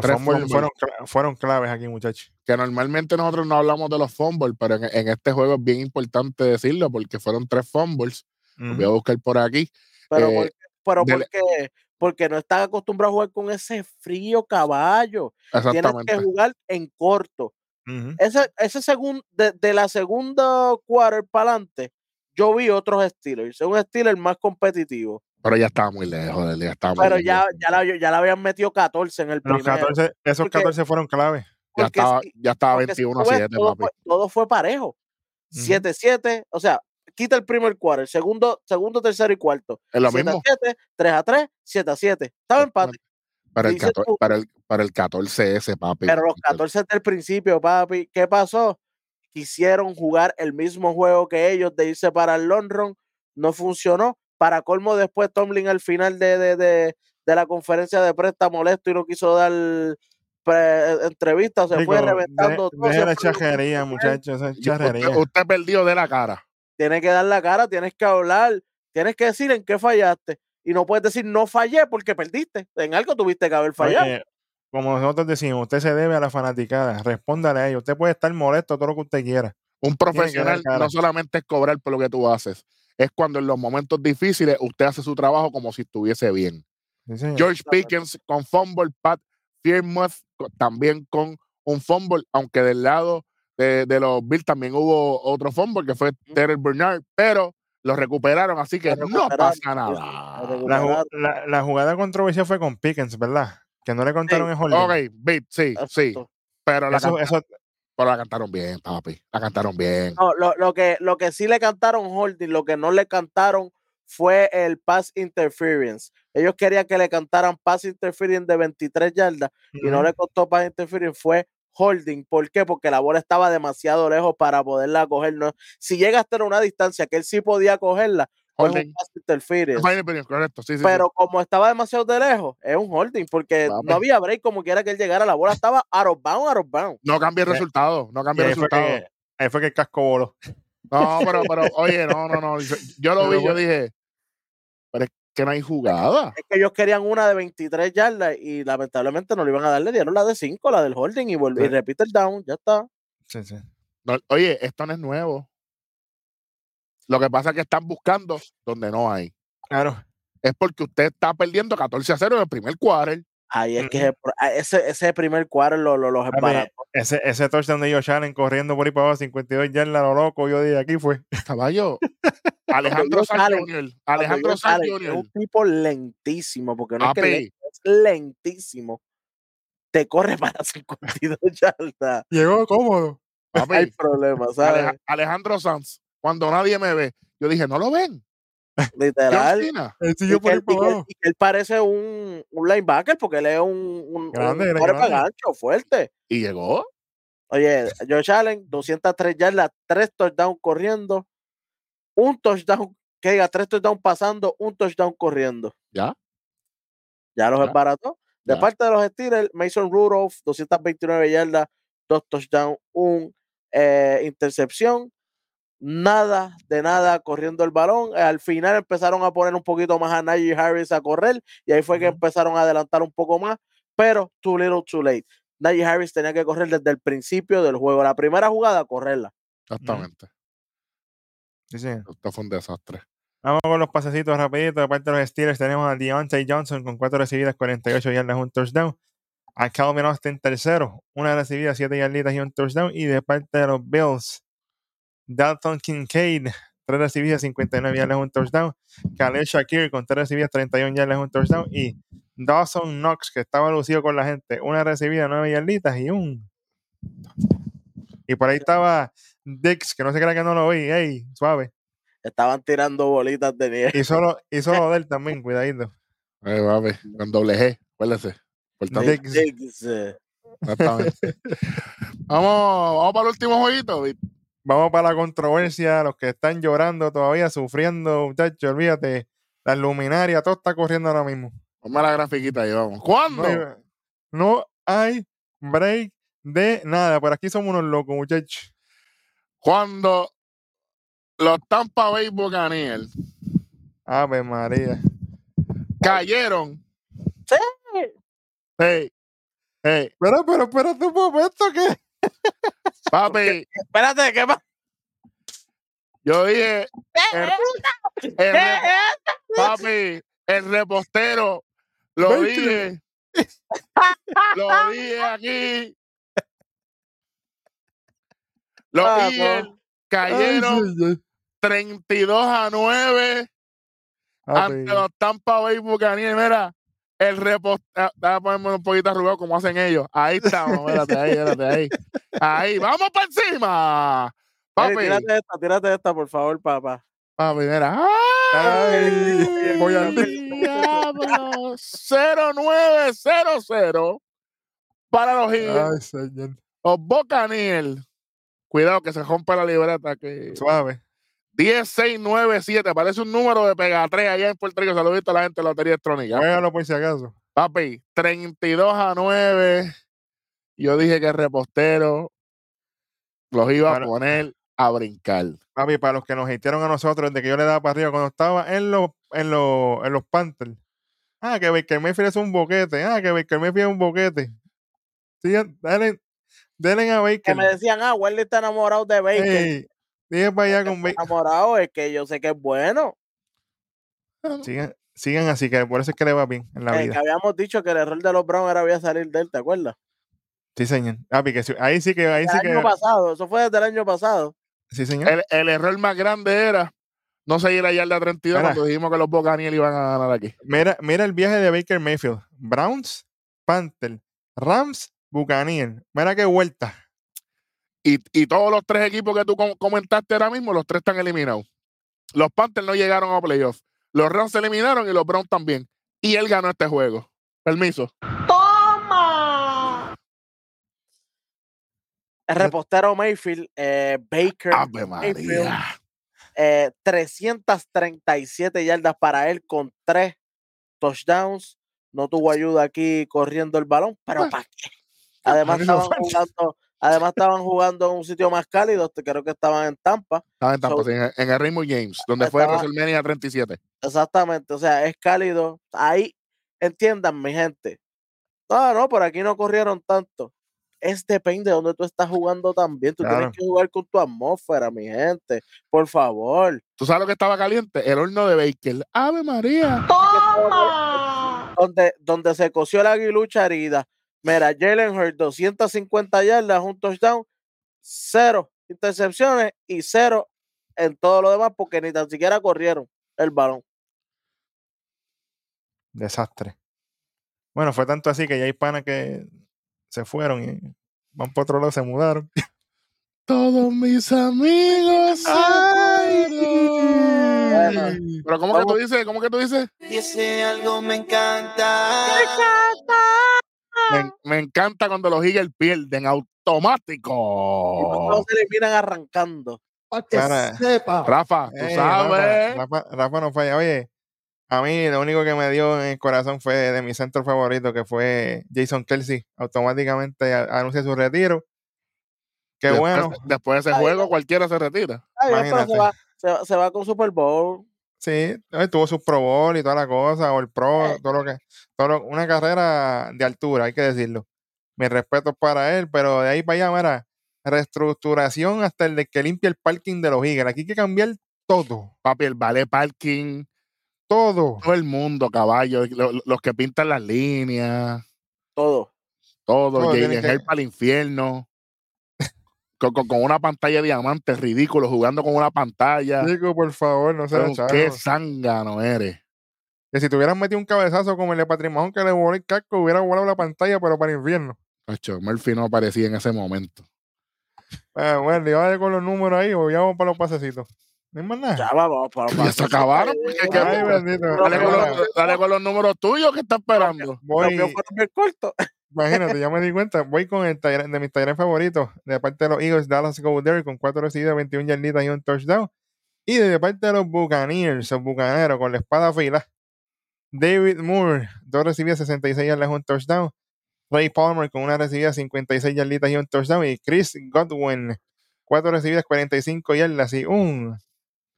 Tres fueron, cla- fueron claves aquí, muchachos. que normalmente nosotros no hablamos de los fumbles, pero en, en este juego es bien importante decirlo porque fueron tres fumbles. Los voy a buscar por aquí. Pero, Eh, ¿por qué? pero porque, porque no están acostumbrados a jugar con ese frío caballo. Tienes que jugar en corto. Ujú. Ese, ese segundo, de, de la segunda quarter para adelante, yo vi otros Steelers. Un Steelers más competitivo. Pero ya estaba muy lejos de él, ya estaba muy Pero lejos. ya, ya, la, ya le habían metido 14 en el Los primero. 14, esos Porque- 14 fueron claves. ya estaba, ya estaba porque si 21 a tú ves, 7, todo, papi. fue, todo fue parejo. 7-7, o sea, quita el primer quarter, segundo, segundo, tercero y cuarto. Es lo 7 a mismo. 7, 3 a 3, 7 a 7. Estaba empate. Para el, dices 14, tú- para, el, para el 14 ese, papi. Pero los 14 del principio, papi, ¿qué pasó? Quisieron jugar el mismo juego que ellos de irse para el long run, no funcionó. Para colmo, después Tomlin al final de, de, de, de la conferencia de prensa molesto y no quiso dar pre- entrevista, se fue reventando de- todo. La mismo. muchachos. Usted, charrería. usted perdió de la cara. Tienes que dar la cara, tienes que hablar, tienes que decir en qué fallaste. Y no puedes decir no fallé porque perdiste. En algo tuviste que haber fallado. Oye, como nosotros decimos, usted se debe a la fanaticada. Respóndale a ellos. Usted puede estar molesto todo lo que usted quiera. Un profesional no solamente es cobrar por lo que tú haces, es cuando en los momentos difíciles usted hace su trabajo como si estuviese bien. Sí. George. Pickens con fumble, Pat Fearmouth co- también con un fumble, aunque del lado de, de los Bills también hubo otro fumble que fue Terry Bernard, pero lo recuperaron, así que no pasa sí, nada. La, la- la jugada controversial fue con Pickens, ¿verdad? Que no le contaron en holding. Ok, beat, sí, sí, pero la, Eso, canta- eso, pero la cantaron bien, papi, la cantaron bien. No, lo, lo que, lo que sí le cantaron holding, lo que no le cantaron fue el pass interference. Ellos querían que le cantaran pass interference de 23 yardas y no le costó pass interference, fue holding. ¿Por qué? Porque la bola estaba demasiado lejos para poderla coger. No, si llega a tener una distancia que él sí podía cogerla, pues es Holding. un pass interference. Fue mi opinión, correcto, sí, sí, sí. Pero como estaba demasiado de lejos, es un holding, porque no había break como quiera que él llegara. La bola estaba out of bound, out of bound. No cambia el Sí. resultado, no cambia el fue resultado. que, ahí fue que el casco voló. No, pero, pero, oye, no, no, no. Yo, yo lo Pero vi, yo dije, que no hay jugada. Es que ellos querían una de 23 yardas y lamentablemente no le iban a dar, le dieron la de 5, la del holding y, volvió, y Sí. repite el down, ya está. Sí, sí. No, oye, esto no es nuevo. Lo que pasa es que están buscando donde no hay. Claro. Es porque usted está perdiendo 14 a 0 en el primer quarter. Ahí es que ese ah, ese, ese primer cuadro lo, lo, los Papi, embarató. Ese, ese touchdown de Josh Allen corriendo por ahí para abajo, 52 yardas, lo loco, yo dije, aquí fue. Caballo. Alejandro Sanz Jr. Alejandro Sanz es un tipo lentísimo, porque no es que es lentísimo. Te corre para 52 yardas. Llegó cómodo. Papi, Hay problema, ¿sabes? Aleja- Alejandro Sanz. Cuando nadie me ve, yo dije, no lo ven. Literal. Y que, él, y que y que él parece un, un linebacker porque él es un, un, Grande, un grande. gancho, fuerte. Y llegó. Oye, Josh Allen, 203 yardas, 3 touchdowns corriendo, un touchdown, que diga, 3 touchdowns pasando, un touchdown corriendo. Ya. Ya los Ya. desbarató. De Ya. parte de los Steelers, Mason Rudolph, 229 yardas, 2 touchdowns, un eh, intercepción. Nada de nada corriendo el balón. Al final empezaron a poner un poquito más a Najee Harris a correr y ahí fue que empezaron a adelantar un poco más, pero too little, too late. Najee Harris tenía que correr desde el principio del juego. La primera jugada, correrla. Exactamente. Sí, sí. Esto fue un desastre. Vamos con los pasecitos rapiditos. De parte de los Steelers tenemos a Deontay Johnson con 4 recibidas, 48 yardas, un touchdown. A Calvin Austin tercero, una recibida, 7 yarditas y un touchdown. Y de parte de los Bills, Dalton Kincaid, 3 recibidas, 59 yardas, un touchdown. Khalil Shakir con 3 recibidas, 31 yardas, un touchdown. Y Dawson Knox, que estaba lucido con la gente, una recibida, 9 yarditas y un. Y por ahí estaba Dix, que no se crea que no lo vi. Ey, suave. Estaban tirando bolitas de nieve. Y solo, y solo de él también, cuidadito. Eh, con doble G, acuérdese. Diggs. Diggs, eh, Exactamente. vamos, vamos para el último jueguito. Vic. Vamos para la controversia, los que están llorando todavía, sufriendo, muchachos, olvídate. La luminaria, todo está corriendo ahora mismo. Ponme la grafiquita ahí, vamos. ¿Cuándo? no hay break de nada. Por aquí somos unos locos, muchachos. Cuando los Tampa Bay Buccaneers Ave María. cayeron. Sí. Hey, hey, Pero, pero, espérate un momento, ¿qué? Papi, Espérate, ¿qué pasa? yo dije, el, el re- papi, el repostero, lo dije, lo dije aquí, los Ah, Eagles cayeron Ay, ay, 32 a 9 ay. ante los Tampa Bay Buccaneers. Mira, el repostero, déjame ponerme un poquito arrugado como hacen ellos. Ahí estamos, espérate, ahí, espérate, ahí. Ahí, vamos para encima. Mira, Papi, tírate esta, tírate esta, por favor, papá. papi, mira. Ay, voy al diablo! 0900 para los. Ay, señor. Los Buccaneers. Cuidado que se rompe la libreta que Suave. 10697 parece un número de pegatrés allá en Puerto Rico. Saludito a la gente de la Lotería Electrónica. Juégalo por si acaso. Papi, 32 a 9. Yo dije que el repostero los iba a poner a brincar. Papi, para los que nos hatearon a nosotros de que yo le daba para arriba cuando estaba en los, en los, en los Panthers. Ah, que Baker Mayfield es un boquete. Ah, que Baker Mayfield es un boquete. Dale, denle a Que Baker. me decían, ah, Wendy está enamorado de Baker. Ey, dije para allá con Baker. Enamorado es que yo sé que es bueno. Sigan, sigan así, que por eso es que le va bien en la Eh, que vida. habíamos dicho que el error de los Browns era había salir de él, ¿te acuerdas? Sí, señor. Papi, que sí- ahí sí que, ahí El sí año que. pasado, eso fue desde el año pasado. Sí, señor. El, el error más grande era no seguir a yarda 32 Mira. cuando dijimos que los Buccaneers iban a ganar aquí. Mira, mira el viaje de Baker Mayfield. Browns, Panthers, Rams, Buccaneers. Mira qué vuelta. Y, y todos los tres equipos que tú com- comentaste ahora mismo, los tres están eliminados. Los Panthers no llegaron a playoffs. Los Rams se eliminaron y los Browns también. Y él ganó este juego. Permiso. El repostero Mayfield, eh, Baker, Ave Mayfield, María. eh, 337 yardas para él con tres touchdowns. No tuvo ayuda aquí corriendo el balón, pero Ah. ¿para qué? Además no hizo estaban jugando, además estaban jugando en un sitio más cálido, te- creo que estaban en Tampa. Estaba en, Tampa, So- sí, en, el- Raymond James, donde fue Estaba- WrestleMania 37. Exactamente, o sea, es cálido. Ahí, entiendan, mi gente. No, no, por aquí no corrieron tanto. Es depende de donde tú estás jugando también. Tú Claro. tienes que jugar con tu atmósfera, mi gente. Por favor. ¿Tú sabes lo que estaba caliente? El horno de Baker. Ave María. Donde, donde se coció la aguilucha herida. Mira, Jalen Hurts, 250 yardas, un touchdown, cero intercepciones y cero en todo lo demás porque ni tan siquiera corrieron el balón. Desastre. Bueno, fue tanto así que ya hay panas que se fueron y van por otro lado, se mudaron. Todos mis amigos. se fueron. Pero ¿cómo que tú dices? ¿Cómo que tú dices? Y ese algo me encanta. Me, me encanta cuando los Eagles pierden Y automático. todos se eliminan arrancando. Para que Para- sepa. Rafa, tú Ey, sabes. Rafa, Rafa- Rafa no falla. Oye, a mí lo único que me dio en el corazón fue de mi centro favorito, que fue Jason Kelsey. Automáticamente anuncia su retiro. Qué después, bueno. Después de ese Ay, juego, no. cualquiera se retira. Ay, pero se Imagínate. va, se, va- se va con Super Bowl. Sí, tuvo sus Pro Bowl y toda la cosa, o el Pro, Eh. todo lo que. Todo lo- una carrera de altura, hay que decirlo. Mi respeto para él, pero de ahí para allá, mira, reestructuración hasta el de que limpia el parking de los Eagles. Aquí hay que cambiar todo, Papi, el ballet parking, todo. todo el mundo, caballo, lo- lo- los que pintan las líneas, Todo. todo, Todo tiene que- para el infierno. Con, con- con una pantalla de diamante ridículo, jugando con una pantalla. Chico, por favor, no seas qué zángano eres. Que si tuvieran metido un cabezazo como el de Mahomes que le voló el casco, hubiera volado la pantalla, pero para el infierno. Cacho, Murphy no aparecía en ese momento. Ah, bueno, le iba a con los números ahí o ya vamos para los pasecitos. No más nada. Ya vamos para Ya se acabaron. ¿qué- qué- Ay, bendito. Dale con, los, dale con los números tuyos que está esperando. voy, fueron bien cortos. Imagínate, ya me di cuenta. Voy con el de mis talleres favoritos. De parte de los Eagles, Dallas Cowboys con 4 recibidas, 21 yarditas y un touchdown. Y de parte de los Buccaneers, los Bucaneros, con la espada fila. David Moore, 2 recibidas, 66 yardas y un touchdown. Ray Palmer con una recibida, 56 yarditas y un touchdown. Y Chris Godwin, 4 recibidas, 45 yardas y un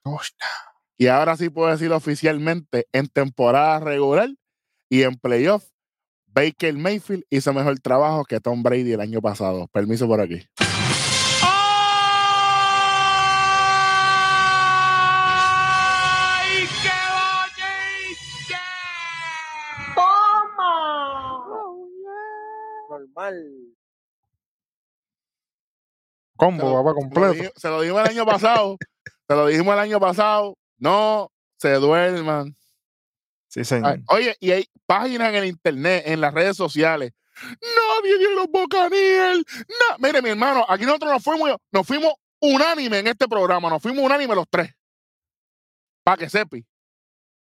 touchdown. Y ahora sí puedo decir oficialmente, en temporada regular y en playoff, Baker Mayfield hizo mejor trabajo que Tom Brady el año pasado. Permiso por aquí. Normal. Combo, Se lo- papá, Se lo, completo. di- se lo dijimos el año pasado. se lo dijimos el año pasado. No se duerman. Sí, señor. Ay, Oye, y hay páginas en el internet, en las redes sociales. Nadie dio los Buccaneers. No. Mire, mi hermano, aquí nosotros nos fuimos, nos fuimos unánime en este programa. Nos fuimos unánime los tres. Para que sepi.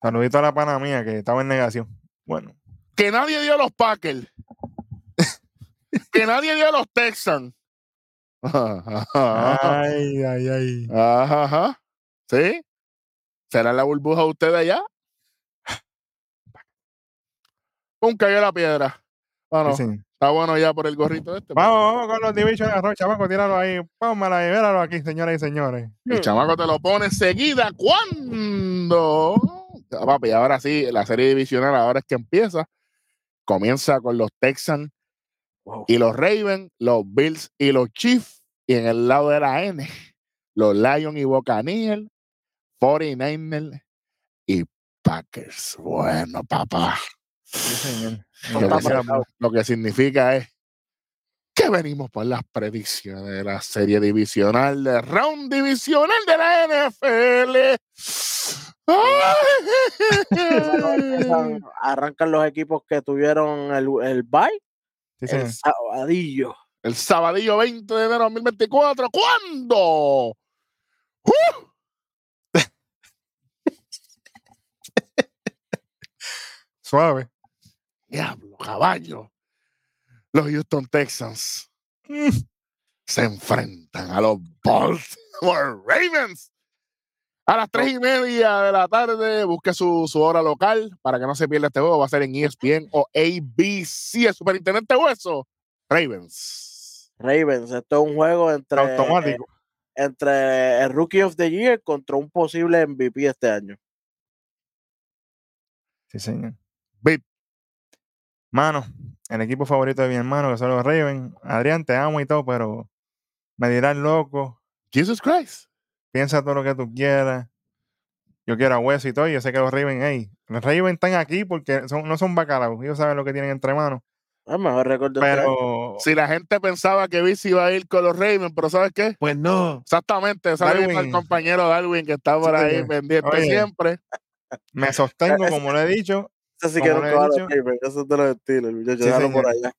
Saludito a la pana mía que estaba en negación. Bueno, Que nadie dio a los Packers. que nadie dio a los Texans. Ajá, ay, ay, ay. ajá. ¿Sí? ¿Será la burbuja de ustedes allá? Un cayó la piedra. Bueno, Sí, está bueno ya por el gorrito este. Vamos, vamos con los division arroz, chamaco, tíralo ahí. Póngala ahí, míralo aquí, señoras y señores. El chamaco te lo pone enseguida. ¿Cuándo? Ya, papi, ahora sí, la serie divisional ahora es que empieza. Comienza con los Texans Wow. y los Ravens, los Bills y los Chiefs. Y en el lado de la N, los Lions y Buccaneers, 49ers y Packers. Bueno, papá. Sí, señor. Eso Lo que, lo significa es que venimos por las predicciones de la serie divisional, de round divisional de la NFL. Arrancan los equipos que tuvieron el, el bye. Sí. El sabadillo. El sabadillo 20 de enero de 2024. ¿Cuándo? Suave. Diablo, caballo. Los Houston Texans Mm. se enfrentan a los Baltimore Ravens. A las tres y media de la tarde, busque su, su hora local para que no se pierda este juego. Va a ser en ESPN o ABC. El superintendente Hueso. Ravens. Ravens, esto es un juego entre, Automático. entre el Rookie of the Year contra un posible MVP este año. Sí, señor. Bip. Mano, el equipo favorito de mi hermano, que son los Ravens. Adrián, te amo y todo, pero me dirás loco. Jesus Christ. Piensa todo lo que tú quieras. Yo quiero a Hueso y todo. y Yo sé que los Ravens, hey, los Ravens están aquí porque son, no son bacalaos. Ellos saben lo que tienen entre manos. Mejor récord de este año. Pero Si la gente pensaba que Bici iba a ir con los Ravens, pero ¿sabes qué? Pues no. Exactamente, el Darwin. compañero Darwin que está por Sí, ahí pendiente Oye. siempre. me sostengo, como lo he dicho, Ese sí que le he nunca va a los dicho. Ravens, Eso es de los muchachos. Sí, déjalo por allá.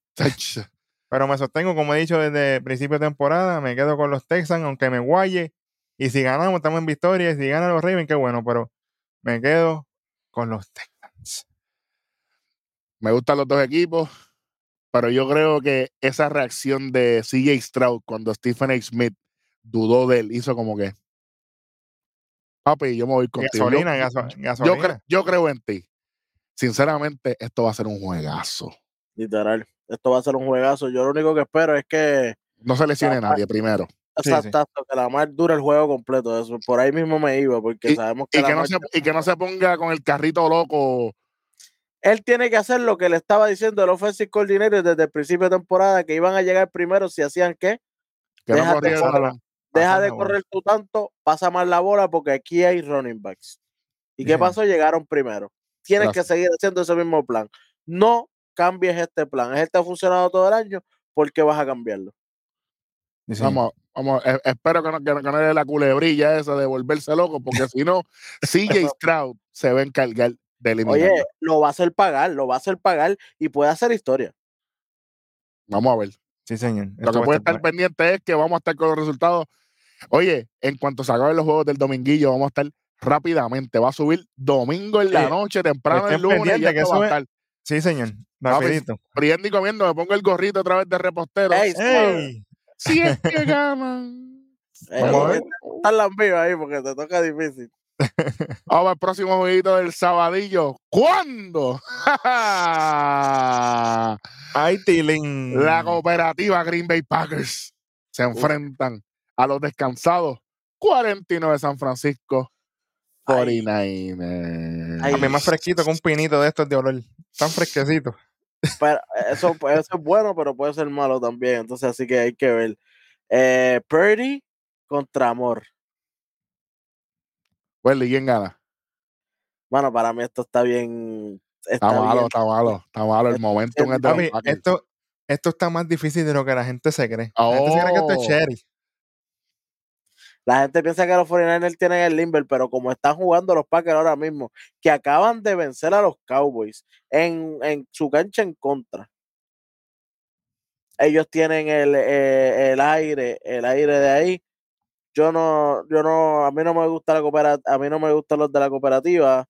Pero me sostengo, como he dicho desde principio de temporada, me quedo con los Texans, aunque me guaye. Y si ganamos, estamos en victoria. Y si ganan los Ravens, qué bueno, pero me quedo con los Texans. Me gustan los dos equipos. pero yo creo que esa reacción de CJ Stroud cuando Stephen A. Smith dudó de él, hizo como que, papi, yo me voy contigo. Yo- Gasolina, gaso- yo, gasolina. cre- yo creo en ti. Sinceramente, esto va a ser un juegazo. Literal. Esto va a ser un juegazo. Yo lo único que espero es que, No se lesione nadie primero. Sí, exacto, sí. que la mar dure el juego completo. Eso, por ahí mismo me iba, porque Y- sabemos que, Y la que, no Mar- se, y que no se ponga con el carrito loco. él tiene que hacer lo que le estaba diciendo el offensive coordinator desde el principio de temporada, que iban a llegar primero si hacían qué. Que Deja no de correr. Deja de correr tú tanto, pasa más la bola porque aquí hay running backs. ¿Y qué Bien. pasó? Llegaron primero. Tienes Gracias. que seguir haciendo ese mismo plan. No cambies este plan. Este ha funcionado todo el año. ¿Por qué vas a cambiarlo? Sí. Vamos, vamos, e- espero que no, que, no- le dé la culebrilla esa de volverse loco, porque si no, CJ Stroud se va a encargar de eliminarlo. Oye, lo va a hacer pagar, lo va a hacer pagar y puede hacer historia. Vamos a ver. Sí, señor. Lo Esto que puede estar estar pendiente es que vamos a estar con los resultados. Oye, en cuanto se acaben los juegos del dominguillo, vamos a estar rápidamente. Va a subir domingo en la Sí. noche, temprano el lunes. Ya que va a estar Sí, señor. Rapidito. friendo y comiendo. Me pongo el gorrito otra vez de repostero. Ey, ¡Ey! Si es que ganan. A. Están las mías ahí porque te toca difícil. Vamos al próximo jueguito del sabadillo. ¿Cuándo? ¡Ay, Tilín! La cooperativa Green Bay Packers se enfrentan a los descansados 49 de San Francisco. 49ers. Ay. A mí más fresquito que un pinito de estos de olor. Tan fresquecito. Pero eso, puede ser bueno, pero puede ser malo también. Entonces, así que hay que ver. Eh, Purdy contra Amor. Welly, ¿quién gana? Bueno, para mí esto está bien. Está, Está malo, bien. está malo, está malo. El momento es Packers. esto, esto está más difícil de lo que la gente se cree. La gente se cree que esto es Oh. cherry. La gente piensa que los 49ers tienen el limber, pero como están jugando los Packers ahora mismo, que acaban de vencer a los Cowboys en, en su cancha en contra. Ellos tienen el, eh, el aire, el aire de ahí. Yo no, yo no, a mí no me gusta la cooperativa, a mí no me gustan los de la cooperativa,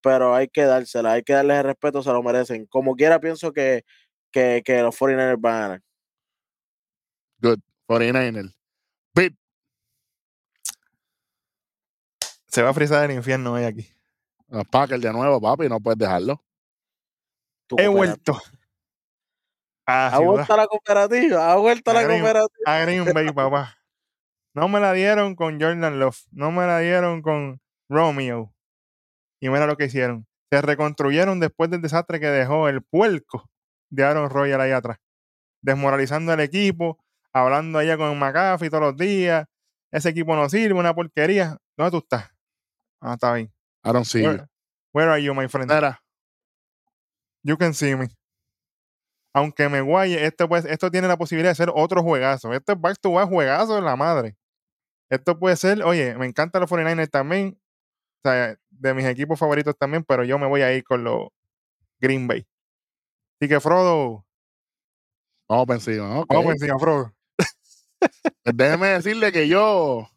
pero hay que dársela, hay que darles el respeto, se lo merecen. Como quiera, pienso que, que, que los 49ers van a ganar. 49ers. Pip, Se va a frizar el infierno hoy aquí. los Packers de nuevo, papi, no puedes dejarlo. He vuelto. A, Ha vuelto a la cooperativa, ha vuelto a la cooperativa. a Green Bay, papá. No me la dieron con Jordan Love. No me la dieron con Romeo. Y mira lo que hicieron. Se reconstruyeron después del desastre que dejó el puerco de Aaron Rodgers ahí atrás. Desmoralizando al equipo, hablando allá con McAfee todos los días. Ese equipo no sirve, una porquería. ¿Dónde tú estás? Ah, está bien. I don't see you. Where, where are you, my friend? Mira, You can see me. Aunque me guaye, esto, pues, esto tiene la posibilidad de ser otro juegazo. Esto es back to back juegazo de la madre. Esto puede ser, oye, me encantan los 49ers también. O sea, de mis equipos favoritos también, pero yo me voy a ir con los Green Bay. Así que, Frodo, vamos por encima. ok. vamos encima, Frodo. Pues Déjeme decirle que yo.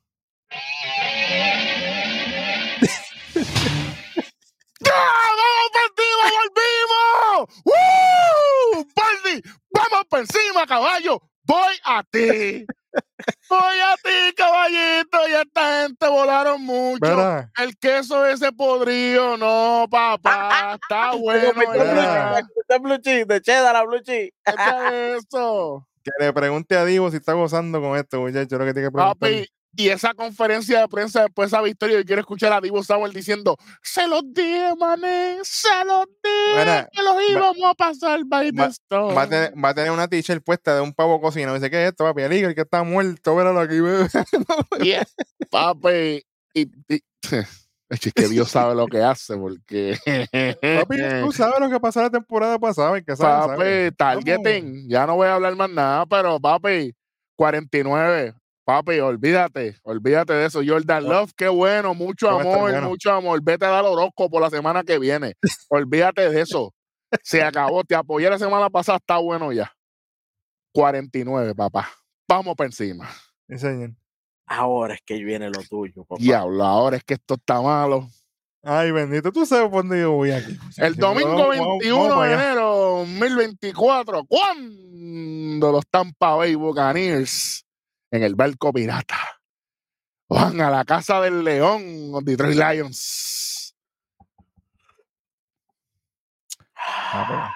¡Vamos por encima, caballo! ¡Voy a ti! ¡Voy a ti, caballito! Y esta gente volaron mucho. ¿Verdad? El queso ese podrido, no, papá. Está bueno. Este blue cheese, cheddar a blue cheese. Eso. Que le pregunte a Divo si está gozando con esto, muchacho. Lo que tiene que preguntar. Papi, y esa conferencia de prensa después de esa victoria, yo quiero escuchar a Divo Samuel diciendo, se los dije, mané, se los dije, Mira, que los íbamos a pasar by va- storm". Va a, tener, va a tener una t-shirt puesta de un pavo cocinado. Dice, ¿qué es esto, papi? El que está muerto. Míralo aquí, bebé. Papi, y, y- es que Dios sabe lo que hace, porque Papi, tú sabes lo que pasó la temporada pasada. que papi, targeting, ya no voy a hablar más nada, pero papi, 49, papi, olvídate, olvídate de eso. Jordan No. Love, qué bueno, mucho No amor, bueno. mucho amor. Vete a dar horóscopo la semana que viene. olvídate de eso. Se acabó, te apoyé la semana pasada, está bueno ya. 49, papá. Vamos para encima. Señor. Ahora es que viene lo tuyo, papá. Diablo, ahora es que esto está malo. Ay, bendito. Tú sabes por dónde yo voy aquí. El domingo vamos- vamos- 21 vamos de para allá. enero, 2024, cuando los Tampa Bay Buccaneers en el barco pirata van a la casa del León, los Detroit Lions. Ah,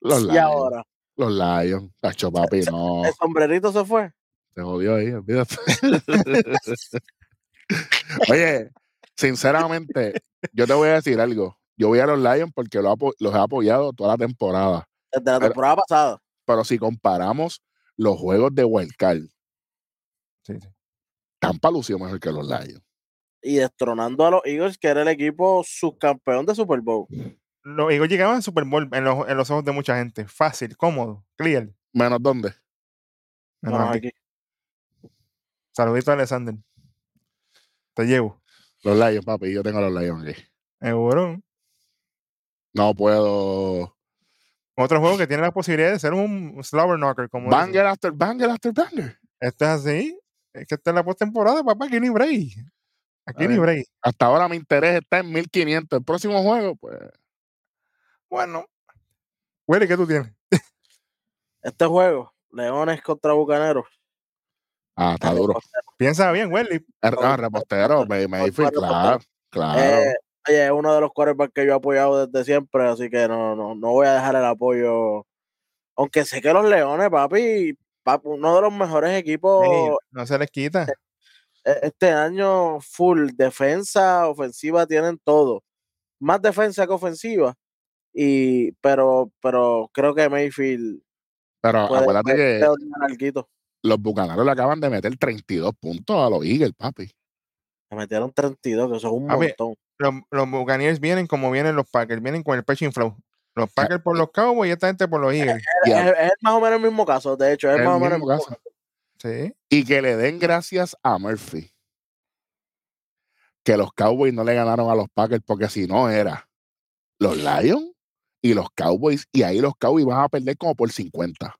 Los Y Lions. ahora, Los Lions. Tacho, papi, no. el sombrerito se fue. Se jodió ahí, olvídate. Oye, sinceramente, yo te voy a decir algo. Yo voy a los Lions porque lo apo- los he apoyado toda la temporada. Desde la Pero- temporada pasada. Pero si comparamos los juegos de Wildcard, sí, sí. Tampa lució mejor que los Lions. Y destronando a los Eagles, que era el equipo subcampeón de Super Bowl. Los Eagles llegaban al Super Bowl en los, en los ojos de mucha gente. Fácil, cómodo, clear. Menos dónde. Menos Menos aquí. aquí. Saludito a Alexander. Te llevo. Los Lions, papi. Yo tengo a los Lions aquí. Seguro. No puedo. Otro juego que tiene la posibilidad de ser un slobber knocker, como. Banger after banger after banger. Este es así. Es que esta es la postemporada, papá. Aquí ni break. Aquí ni break. Hasta ahora mi interés está en 1500. El próximo juego, pues. Bueno. Willy, ¿qué tú tienes? Este juego, Leones contra Bucaneros. Ah, está duro. Piensa bien, Willy. Er- No, repostero, me, me Reportero. claro, claro. Eh, oye, es uno de los quarterbacks que yo he apoyado desde siempre, así que no, no, no voy a dejar el apoyo. Aunque sé que los Leones, papi, papi, uno de los mejores equipos no se les quita. e- este año, full defensa, ofensiva, tienen todo. Más defensa que ofensiva. Y, pero, pero creo que Mayfield Pero puede, acuérdate puede que los bucaneros le acaban de meter 32 puntos a los Eagles, papi. Le metieron 32, que eso es un Papi, montón. Los, los Buccaneers vienen como vienen los Packers. Vienen con el pecho inflado. Los Packers por los Cowboys y esta gente por los Eagles. Y, a- Es, es más o menos el mismo caso, de hecho, es el más o menos el mismo mismo caso. Sí. y que le den gracias a Murphy. Que los Cowboys no le ganaron a los Packers, porque si no era los Lions y los Cowboys, y ahí los Cowboys van a perder como por 50.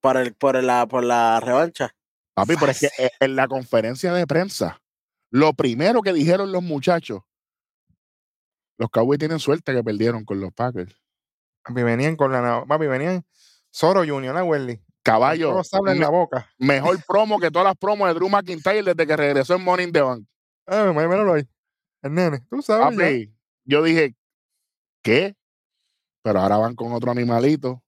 por, el, por, la, por la revancha. Papi, pero es que eh, en la conferencia de prensa, lo primero que dijeron los muchachos, los Cowboys tienen suerte que perdieron con los Packers. Papi, venían con la. Papi, venían Soro Junior, la Welly. Caballo, sable en la boca. mejor promo que todas las promos de Drew McIntyre desde que regresó en Morning the Bank. Ah, míralo ahí. El nene. Tú sabes. Papi, yo dije, ¿qué? Pero ahora van con otro animalito.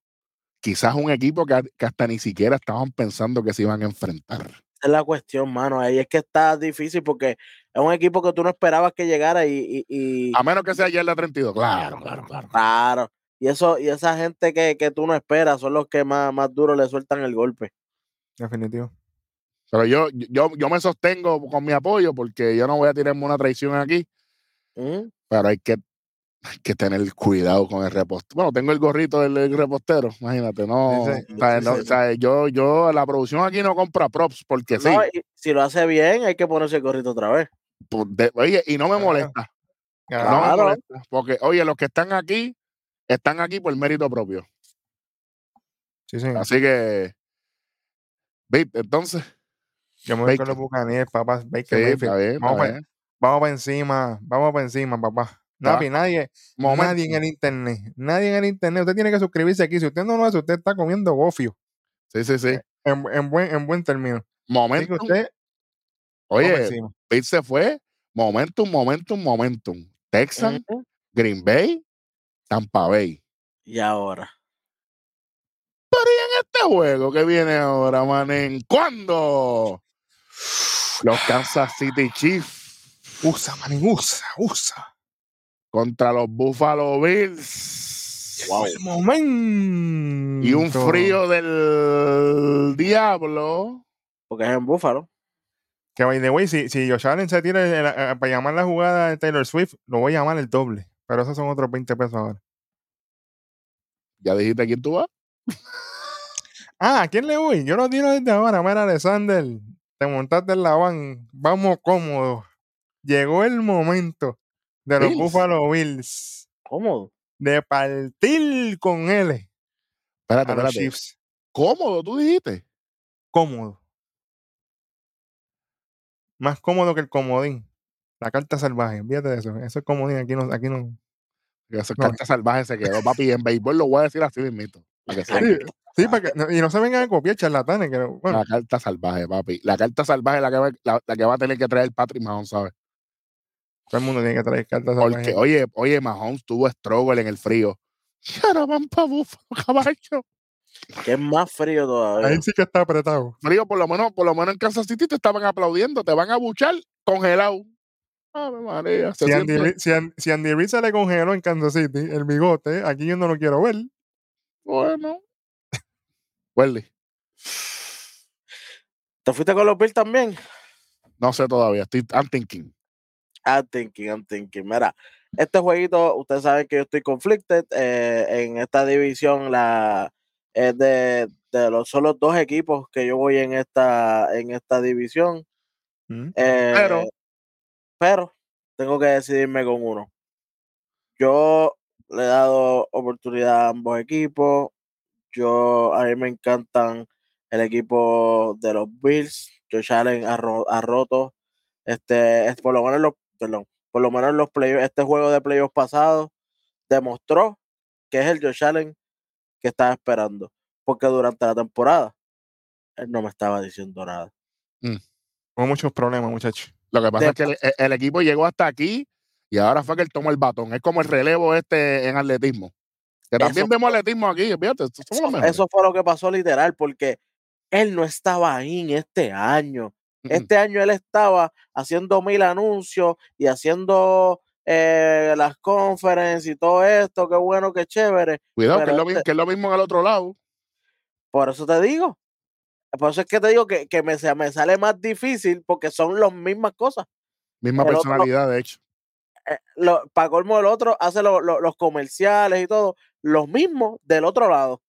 Quizás un equipo que, que hasta ni siquiera estaban pensando que se iban a enfrentar. Esa es la cuestión, mano. Ahí es que está difícil porque es un equipo que tú no esperabas que llegara y, y, y- A menos que sea ayer la 32. Claro, claro, claro. claro. Y eso, y esa gente que, que tú no esperas son los que más, más duro le sueltan el golpe. Definitivo. Pero yo, yo, yo me sostengo con mi apoyo porque yo no voy a tirarme una traición aquí. ¿Mm? Pero hay que, hay que tener cuidado con el repostero. Bueno, tengo el gorrito del, del repostero, imagínate, no. Sí, sí, sí, no, sí. yo, yo, la producción aquí no compra props porque sí. No, y si lo hace bien, hay que ponerse el gorrito otra vez. Pues, de- oye, y no me Claro. molesta. No me Claro. molesta. Porque, oye, los que están aquí, están aquí por mérito propio. Sí, sí. Así que, ¿viste? Entonces, Yo me voy con los Buccaneers, papá. Baker sí, Mayfield. está bien, está Vamos para vamos pa encima. Vamos para encima, papá. Napi, nadie, Momento. nadie en el internet. Nadie en el internet. Usted tiene que suscribirse aquí. Si usted no lo hace, usted está comiendo gofio. Sí, sí, sí. En, en buen, en buen término. Usted pa' Oye. Pete se fue. Momentum, momentum, momentum. Texan, Ujú. Green Bay, Tampa Bay. Y ahora. Este juego que viene ahora, manen. ¿Cuándo? Los Kansas City Chiefs Usa, manín, usa, usa. Contra los Buffalo Bills. Wow. El momento. Y un frío del diablo. Porque es en Búfalo. Que by the way, si, si Josh Allen se tira el- el- eh, para llamar la jugada de Taylor Swift, lo voy a llamar el doble. Pero esos son otros 20 pesos ahora. ¿Ya dijiste quién tú vas? Ah, ¿a quién le voy? Yo lo tiro desde ahora. Mira, Alexander, te montaste en la van. Vamos cómodos. Llegó el momento de los Bills. Buffalo Bills Cómodo. de partir con él Espérate, a los espérate. Chiefs. ¿Cómodo tú dijiste? Cómodo. Más cómodo que el comodín. La carta salvaje. Fíjate de eso. Eso es comodín. Aquí no. Aquí no. Esa No. carta salvaje se quedó, papi. En béisbol lo voy a decir así mismito. Sí, sí, para que, y no se vengan a copiar charlatanes. Que, bueno, La carta salvaje, papi. La carta salvaje es la que va, la, la que va a tener que traer Patrick Mahomes, ¿sabes? Todo el mundo tiene que traer cartas Porque, oye, oye, Mahomes tuvo struggle en el frío. Ahora van pa' Buffalo, caballo. Que es más frío todavía. Ahí sí que está apretado. Frío, por lo menos, por lo menos en Kansas City te estaban aplaudiendo, te van a buchar congelado. Ave María, Si Andy, si, An- si Andy Reid se le congeló en Kansas City el bigote, aquí yo no lo quiero ver. bueno. Welly, ¿Te fuiste con los Bills también? no sé todavía, estoy I'm thinking. I'm thinking, I'm thinking. Mira, este jueguito, ustedes saben que yo estoy conflicted. eh, en esta división, la es de, de los solo dos equipos que yo voy en esta, en esta división. Mm. eh, Pero- pero tengo que decidirme con uno. Yo le he dado oportunidad a ambos equipos. Yo, a mí me encantan el equipo de los Bills. Josh Allen ha, ro- ha roto, este, es- por lo menos en los, perdón, por lo menos en los playoffs, este juego de playoffs pasados demostró que es el Josh Allen que estaba esperando. Porque durante la temporada él no me estaba diciendo nada. Hubo muchos problemas, muchachos. Lo que pasa es que el, el equipo llegó hasta aquí y ahora fue que él tomó el batón. Es como el relevo este en atletismo. Que también Eso vemos atletismo aquí, fíjate, somos Eso, eso fue lo que pasó literal, porque él no estaba ahí en este año. Este año él estaba haciendo mil anuncios y haciendo eh, las conferencias y todo esto, qué bueno, qué chévere. Cuidado, que es, lo, este- que es lo mismo en el otro lado. Por eso te digo. Por eso es que te digo que, que me, me sale más difícil porque son las mismas cosas. Misma el otro- personalidad, de hecho. para colmo del otro, hace lo- lo- los comerciales y todo, los mismos del otro lado.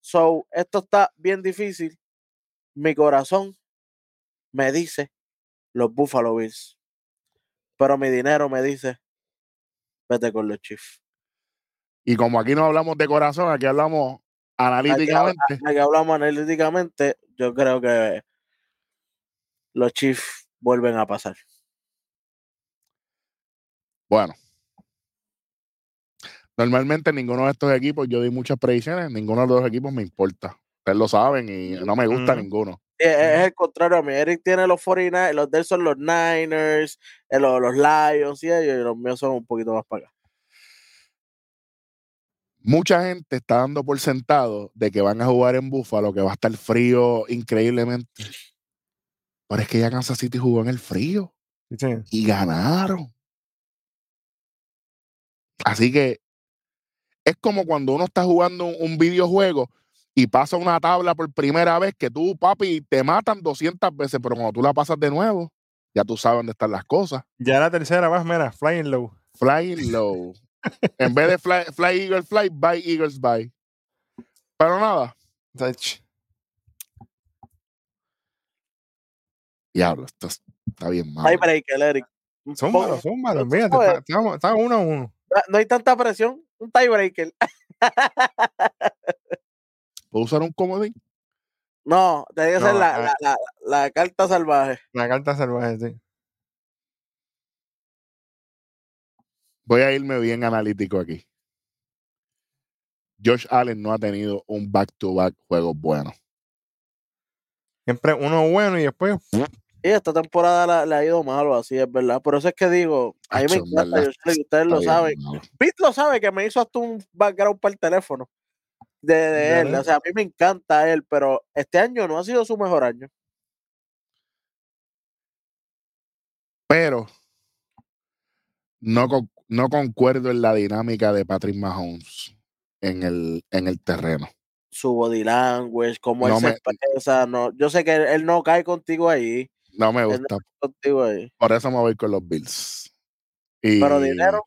So, esto está bien difícil. Mi corazón me dice los Buffalo Bills. Pero mi dinero me dice, vete con los Chiefs. Y como aquí no hablamos de corazón, aquí hablamos analíticamente. Ya que hablamos analíticamente, yo creo que los Chiefs vuelven a pasar. Bueno. Normalmente ninguno de estos equipos, yo di muchas predicciones, ninguno de los equipos me importa. Ustedes lo saben y no me gusta ninguno. Es, es el contrario a mí. Eric tiene los 49, los de él son los Niners, eh, los, los Lions y ellos, y los míos son un poquito más para acá. Mucha gente está dando por sentado de que van a jugar en Búfalo, que va a estar frío increíblemente. Pero es que ya Kansas City jugó en el frío sí. y ganaron. Así que es como cuando uno está jugando un, un videojuego y pasa una tabla por primera vez que tú, papi, te matan 200 veces, pero cuando tú la pasas de nuevo, ya tú sabes dónde están las cosas. Ya la tercera vas, mira, flying low. Flying low. en vez de fly, fly Eagles fly, buy Eagles buy. Pero nada, diablo, esto es- está bien malo. Tiebreaker, Eric. Un Zúmbalo, poco- zúmbalo, fíjate, sabes. está- estamos uno a uno. no- No hay tanta presión. Un tiebreaker. ¿Puedo usar un comodín? No, tiene que ser No, la, ah. la, la, la carta salvaje. La carta salvaje, sí. Voy a irme bien analítico aquí. Josh Allen no ha tenido un back-to-back juego bueno. Siempre uno bueno y después Y esta temporada la- le ha ido malo, así es verdad. Por eso es que digo, a mí me encanta, sé que ustedes lo Está saben. Pete lo sabe que me hizo hasta un background para el teléfono de, de él. O sea, a mí me encanta él, pero este año no ha sido su mejor año. Pero no, no concuerdo en la dinámica de Patrick Mahomes en el, en el terreno. Su body language, cómo él No se me- expresa. No, yo sé que él, él no cae contigo ahí. No me Él no gusta. contigo ahí. Por eso me voy con los Bills. Y Pero dinero,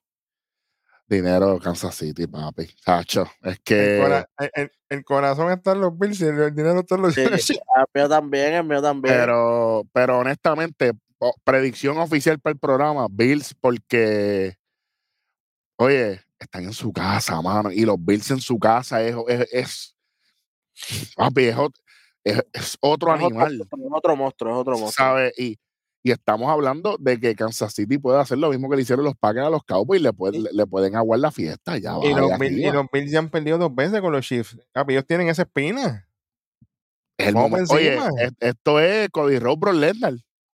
Dinero Kansas City, papi. Sacho, es el, que cora- el- el- corazón está en los Bills y el, el dinero está en los sí, Bills. el mío también, el mío también. Pero, pero honestamente, predicción oficial para el programa, Bills, porque, oye, están en su casa, mano, y los Bills en su casa es, es, es, papi, es, es- es otro animal, es otro monstruo, es otro monstruo. ¿sabes? Y, Y estamos hablando de que Kansas City puede hacer lo mismo que le hicieron los Packers a los Cowboys, le, puede- le, le pueden aguar la fiesta. Ya Y los, Bills, y arriba. los Bills ya han perdido dos veces con los Chiefs. Papi, ellos tienen esa espina. Es el momento. Oye, es- esto es Cody Brock Lesnar.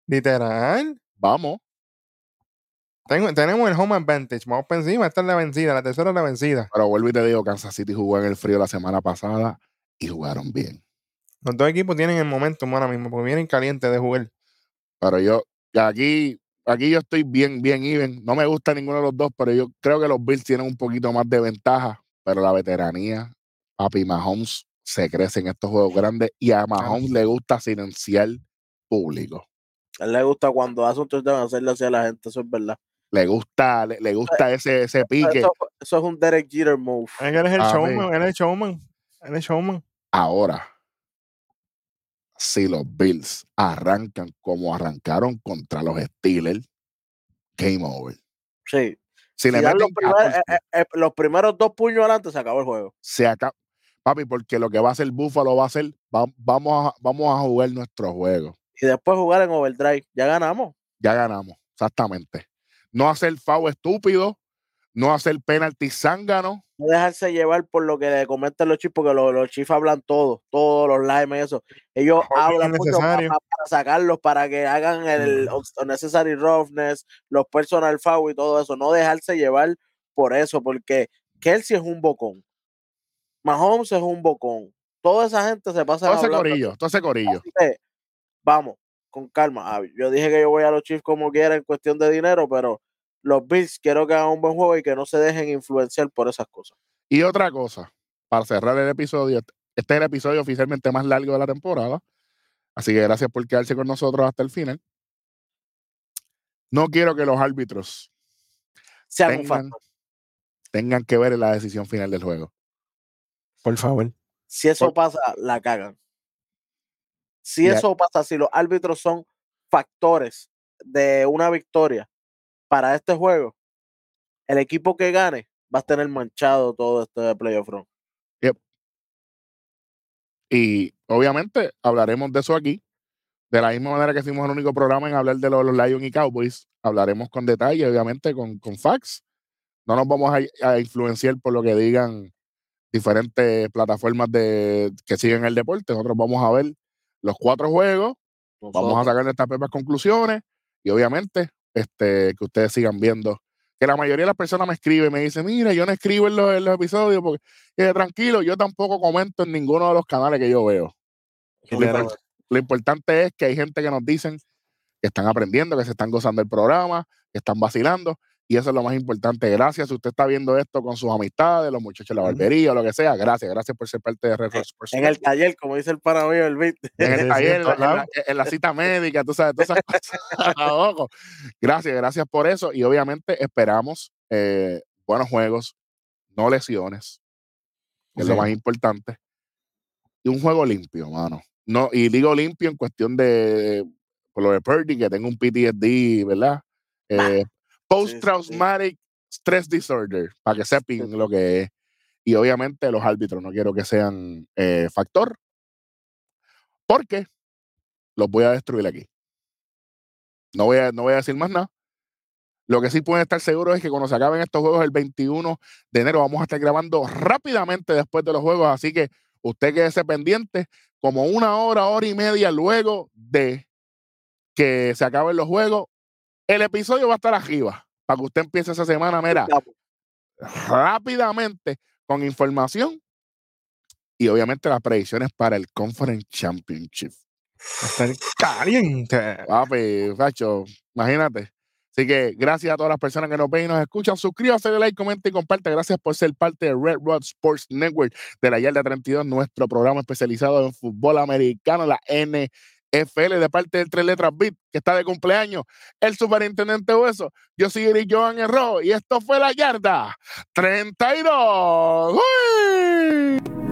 Literal. Vamos. Tengo- tenemos el home advantage. Vamos encima. Esta es la vencida. La tercera es la vencida. Pero vuelvo y te digo, Kansas City jugó en el frío la semana pasada y jugaron bien. Los dos equipos tienen el momento ahora mismo porque vienen calientes de jugar. Pero yo, aquí, aquí yo estoy bien, bien even. No me gusta ninguno de los dos, pero yo creo que los Bills tienen un poquito más de ventaja. Pero la veteranía, papi Mahomes se crece en estos juegos grandes y a Mahomes le gusta silenciar público. A él le gusta cuando hace un touchdown hacerle hacia la gente, eso es verdad. Le gusta, le, le gusta ese, ese pique. Eso, eso es un Derek Jeter move. Él es el showman. Él es el showman. Él es showman. Ahora, si los Bills arrancan como arrancaron contra los Steelers, game over. Sí. Si Si dan meten los, primer- 14, eh, eh, eh, los primeros dos puños adelante, se acabó el juego. se acaba. Papi, porque lo que va a hacer Buffalo va a ser, va- vamos, a, vamos a jugar nuestro juego. Y después jugar en overdrive. Ya ganamos. Ya ganamos, exactamente. No hacer foul estúpido, no hacer penalti zángano. No dejarse llevar por lo que le comentan los chiefs, porque los, los chiefs hablan todo, todos los limes y eso. Ellos hablan mucho pa- innecesario. pa- para sacarlos, para que hagan el unnecessary roughness, los personal foul y todo eso. No dejarse llevar por eso, porque Kelsey es un bocón. Mahomes es un bocón. Toda esa gente se pasa Todo ese corillo, todo ese corillo. Vamos, con calma. Yo dije que yo voy a los Chiefs como quiera en cuestión de dinero, pero los Bills quiero que hagan un buen juego y que no se dejen influenciar por esas cosas. Y otra cosa, para cerrar el episodio, este es el episodio oficialmente más largo de la temporada. Así que gracias por quedarse con nosotros hasta el final. No quiero que los árbitros Sean un tengan, factor. tengan que ver en la decisión final del juego. Por favor. Si eso por- pasa, la cagan. Si Ya. eso pasa, si los árbitros son factores de una victoria para este juego, el equipo que gane va a tener manchado todo este playoff run. Y obviamente hablaremos de eso aquí. De la misma manera que fuimos el único programa en hablar de lo- los Lions y Cowboys, hablaremos con detalle, obviamente, con, con facts. No nos vamos a, a influenciar por lo que digan diferentes plataformas de, que siguen el deporte. Nosotros vamos a ver los cuatro juegos, vamos a sacar nuestras propias conclusiones y obviamente este, que ustedes sigan viendo. Que la mayoría de las personas me escriben, me dicen, mira, yo no escribo en los, en los episodios porque eh, tranquilo, yo tampoco comento en ninguno de los canales que yo veo. Lo, lo importante es que hay gente que nos dicen que están aprendiendo, que se están gozando del programa, que están vacilando, y eso es lo más importante. Gracias. Si usted está viendo esto con sus amistades, los muchachos de la barbería, o lo que sea, gracias. Gracias por ser parte de Red En el taller, como dice el mío, el beat. en el taller, en en la, en la- cita médica, tú sabes, todas esas cosas. Ojo. Gracias, gracias por eso. Y obviamente esperamos eh, buenos juegos, no lesiones, que es lo más importante. Y un juego limpio, mano. No, y digo limpio en cuestión de, por lo de Purdy, que tengo un PTSD, ¿verdad? Eh, Post-traumatic stress disorder, para que sepan lo que es. Y obviamente los árbitros no quiero que sean eh, factor, porque los voy a destruir aquí. No voy a, no voy a decir más nada. Lo que sí pueden estar seguros es que cuando se acaben estos juegos el 21 de enero vamos a estar grabando rápidamente después de los juegos, así que usted quédese pendiente como una hora, hora y media luego de que se acaben los juegos. El episodio va a estar arriba para que usted empiece esa semana, mira, rápidamente con información y obviamente las predicciones para el Conference Championship. Está caliente. Papi, Facho, imagínate. Así que gracias a todas las personas que nos ven y nos escuchan. Suscríbase, dale like, comenta y comparte. Gracias por ser parte de Red Rod Sports Network de la Yarda 32, nuestro programa especializado en fútbol americano, la NFL, de parte del Tres Letras Beat, que está de cumpleaños, el superintendente Hueso. Yo soy Eric Joan Herro y esto fue la Yarda 32. ¡Uy!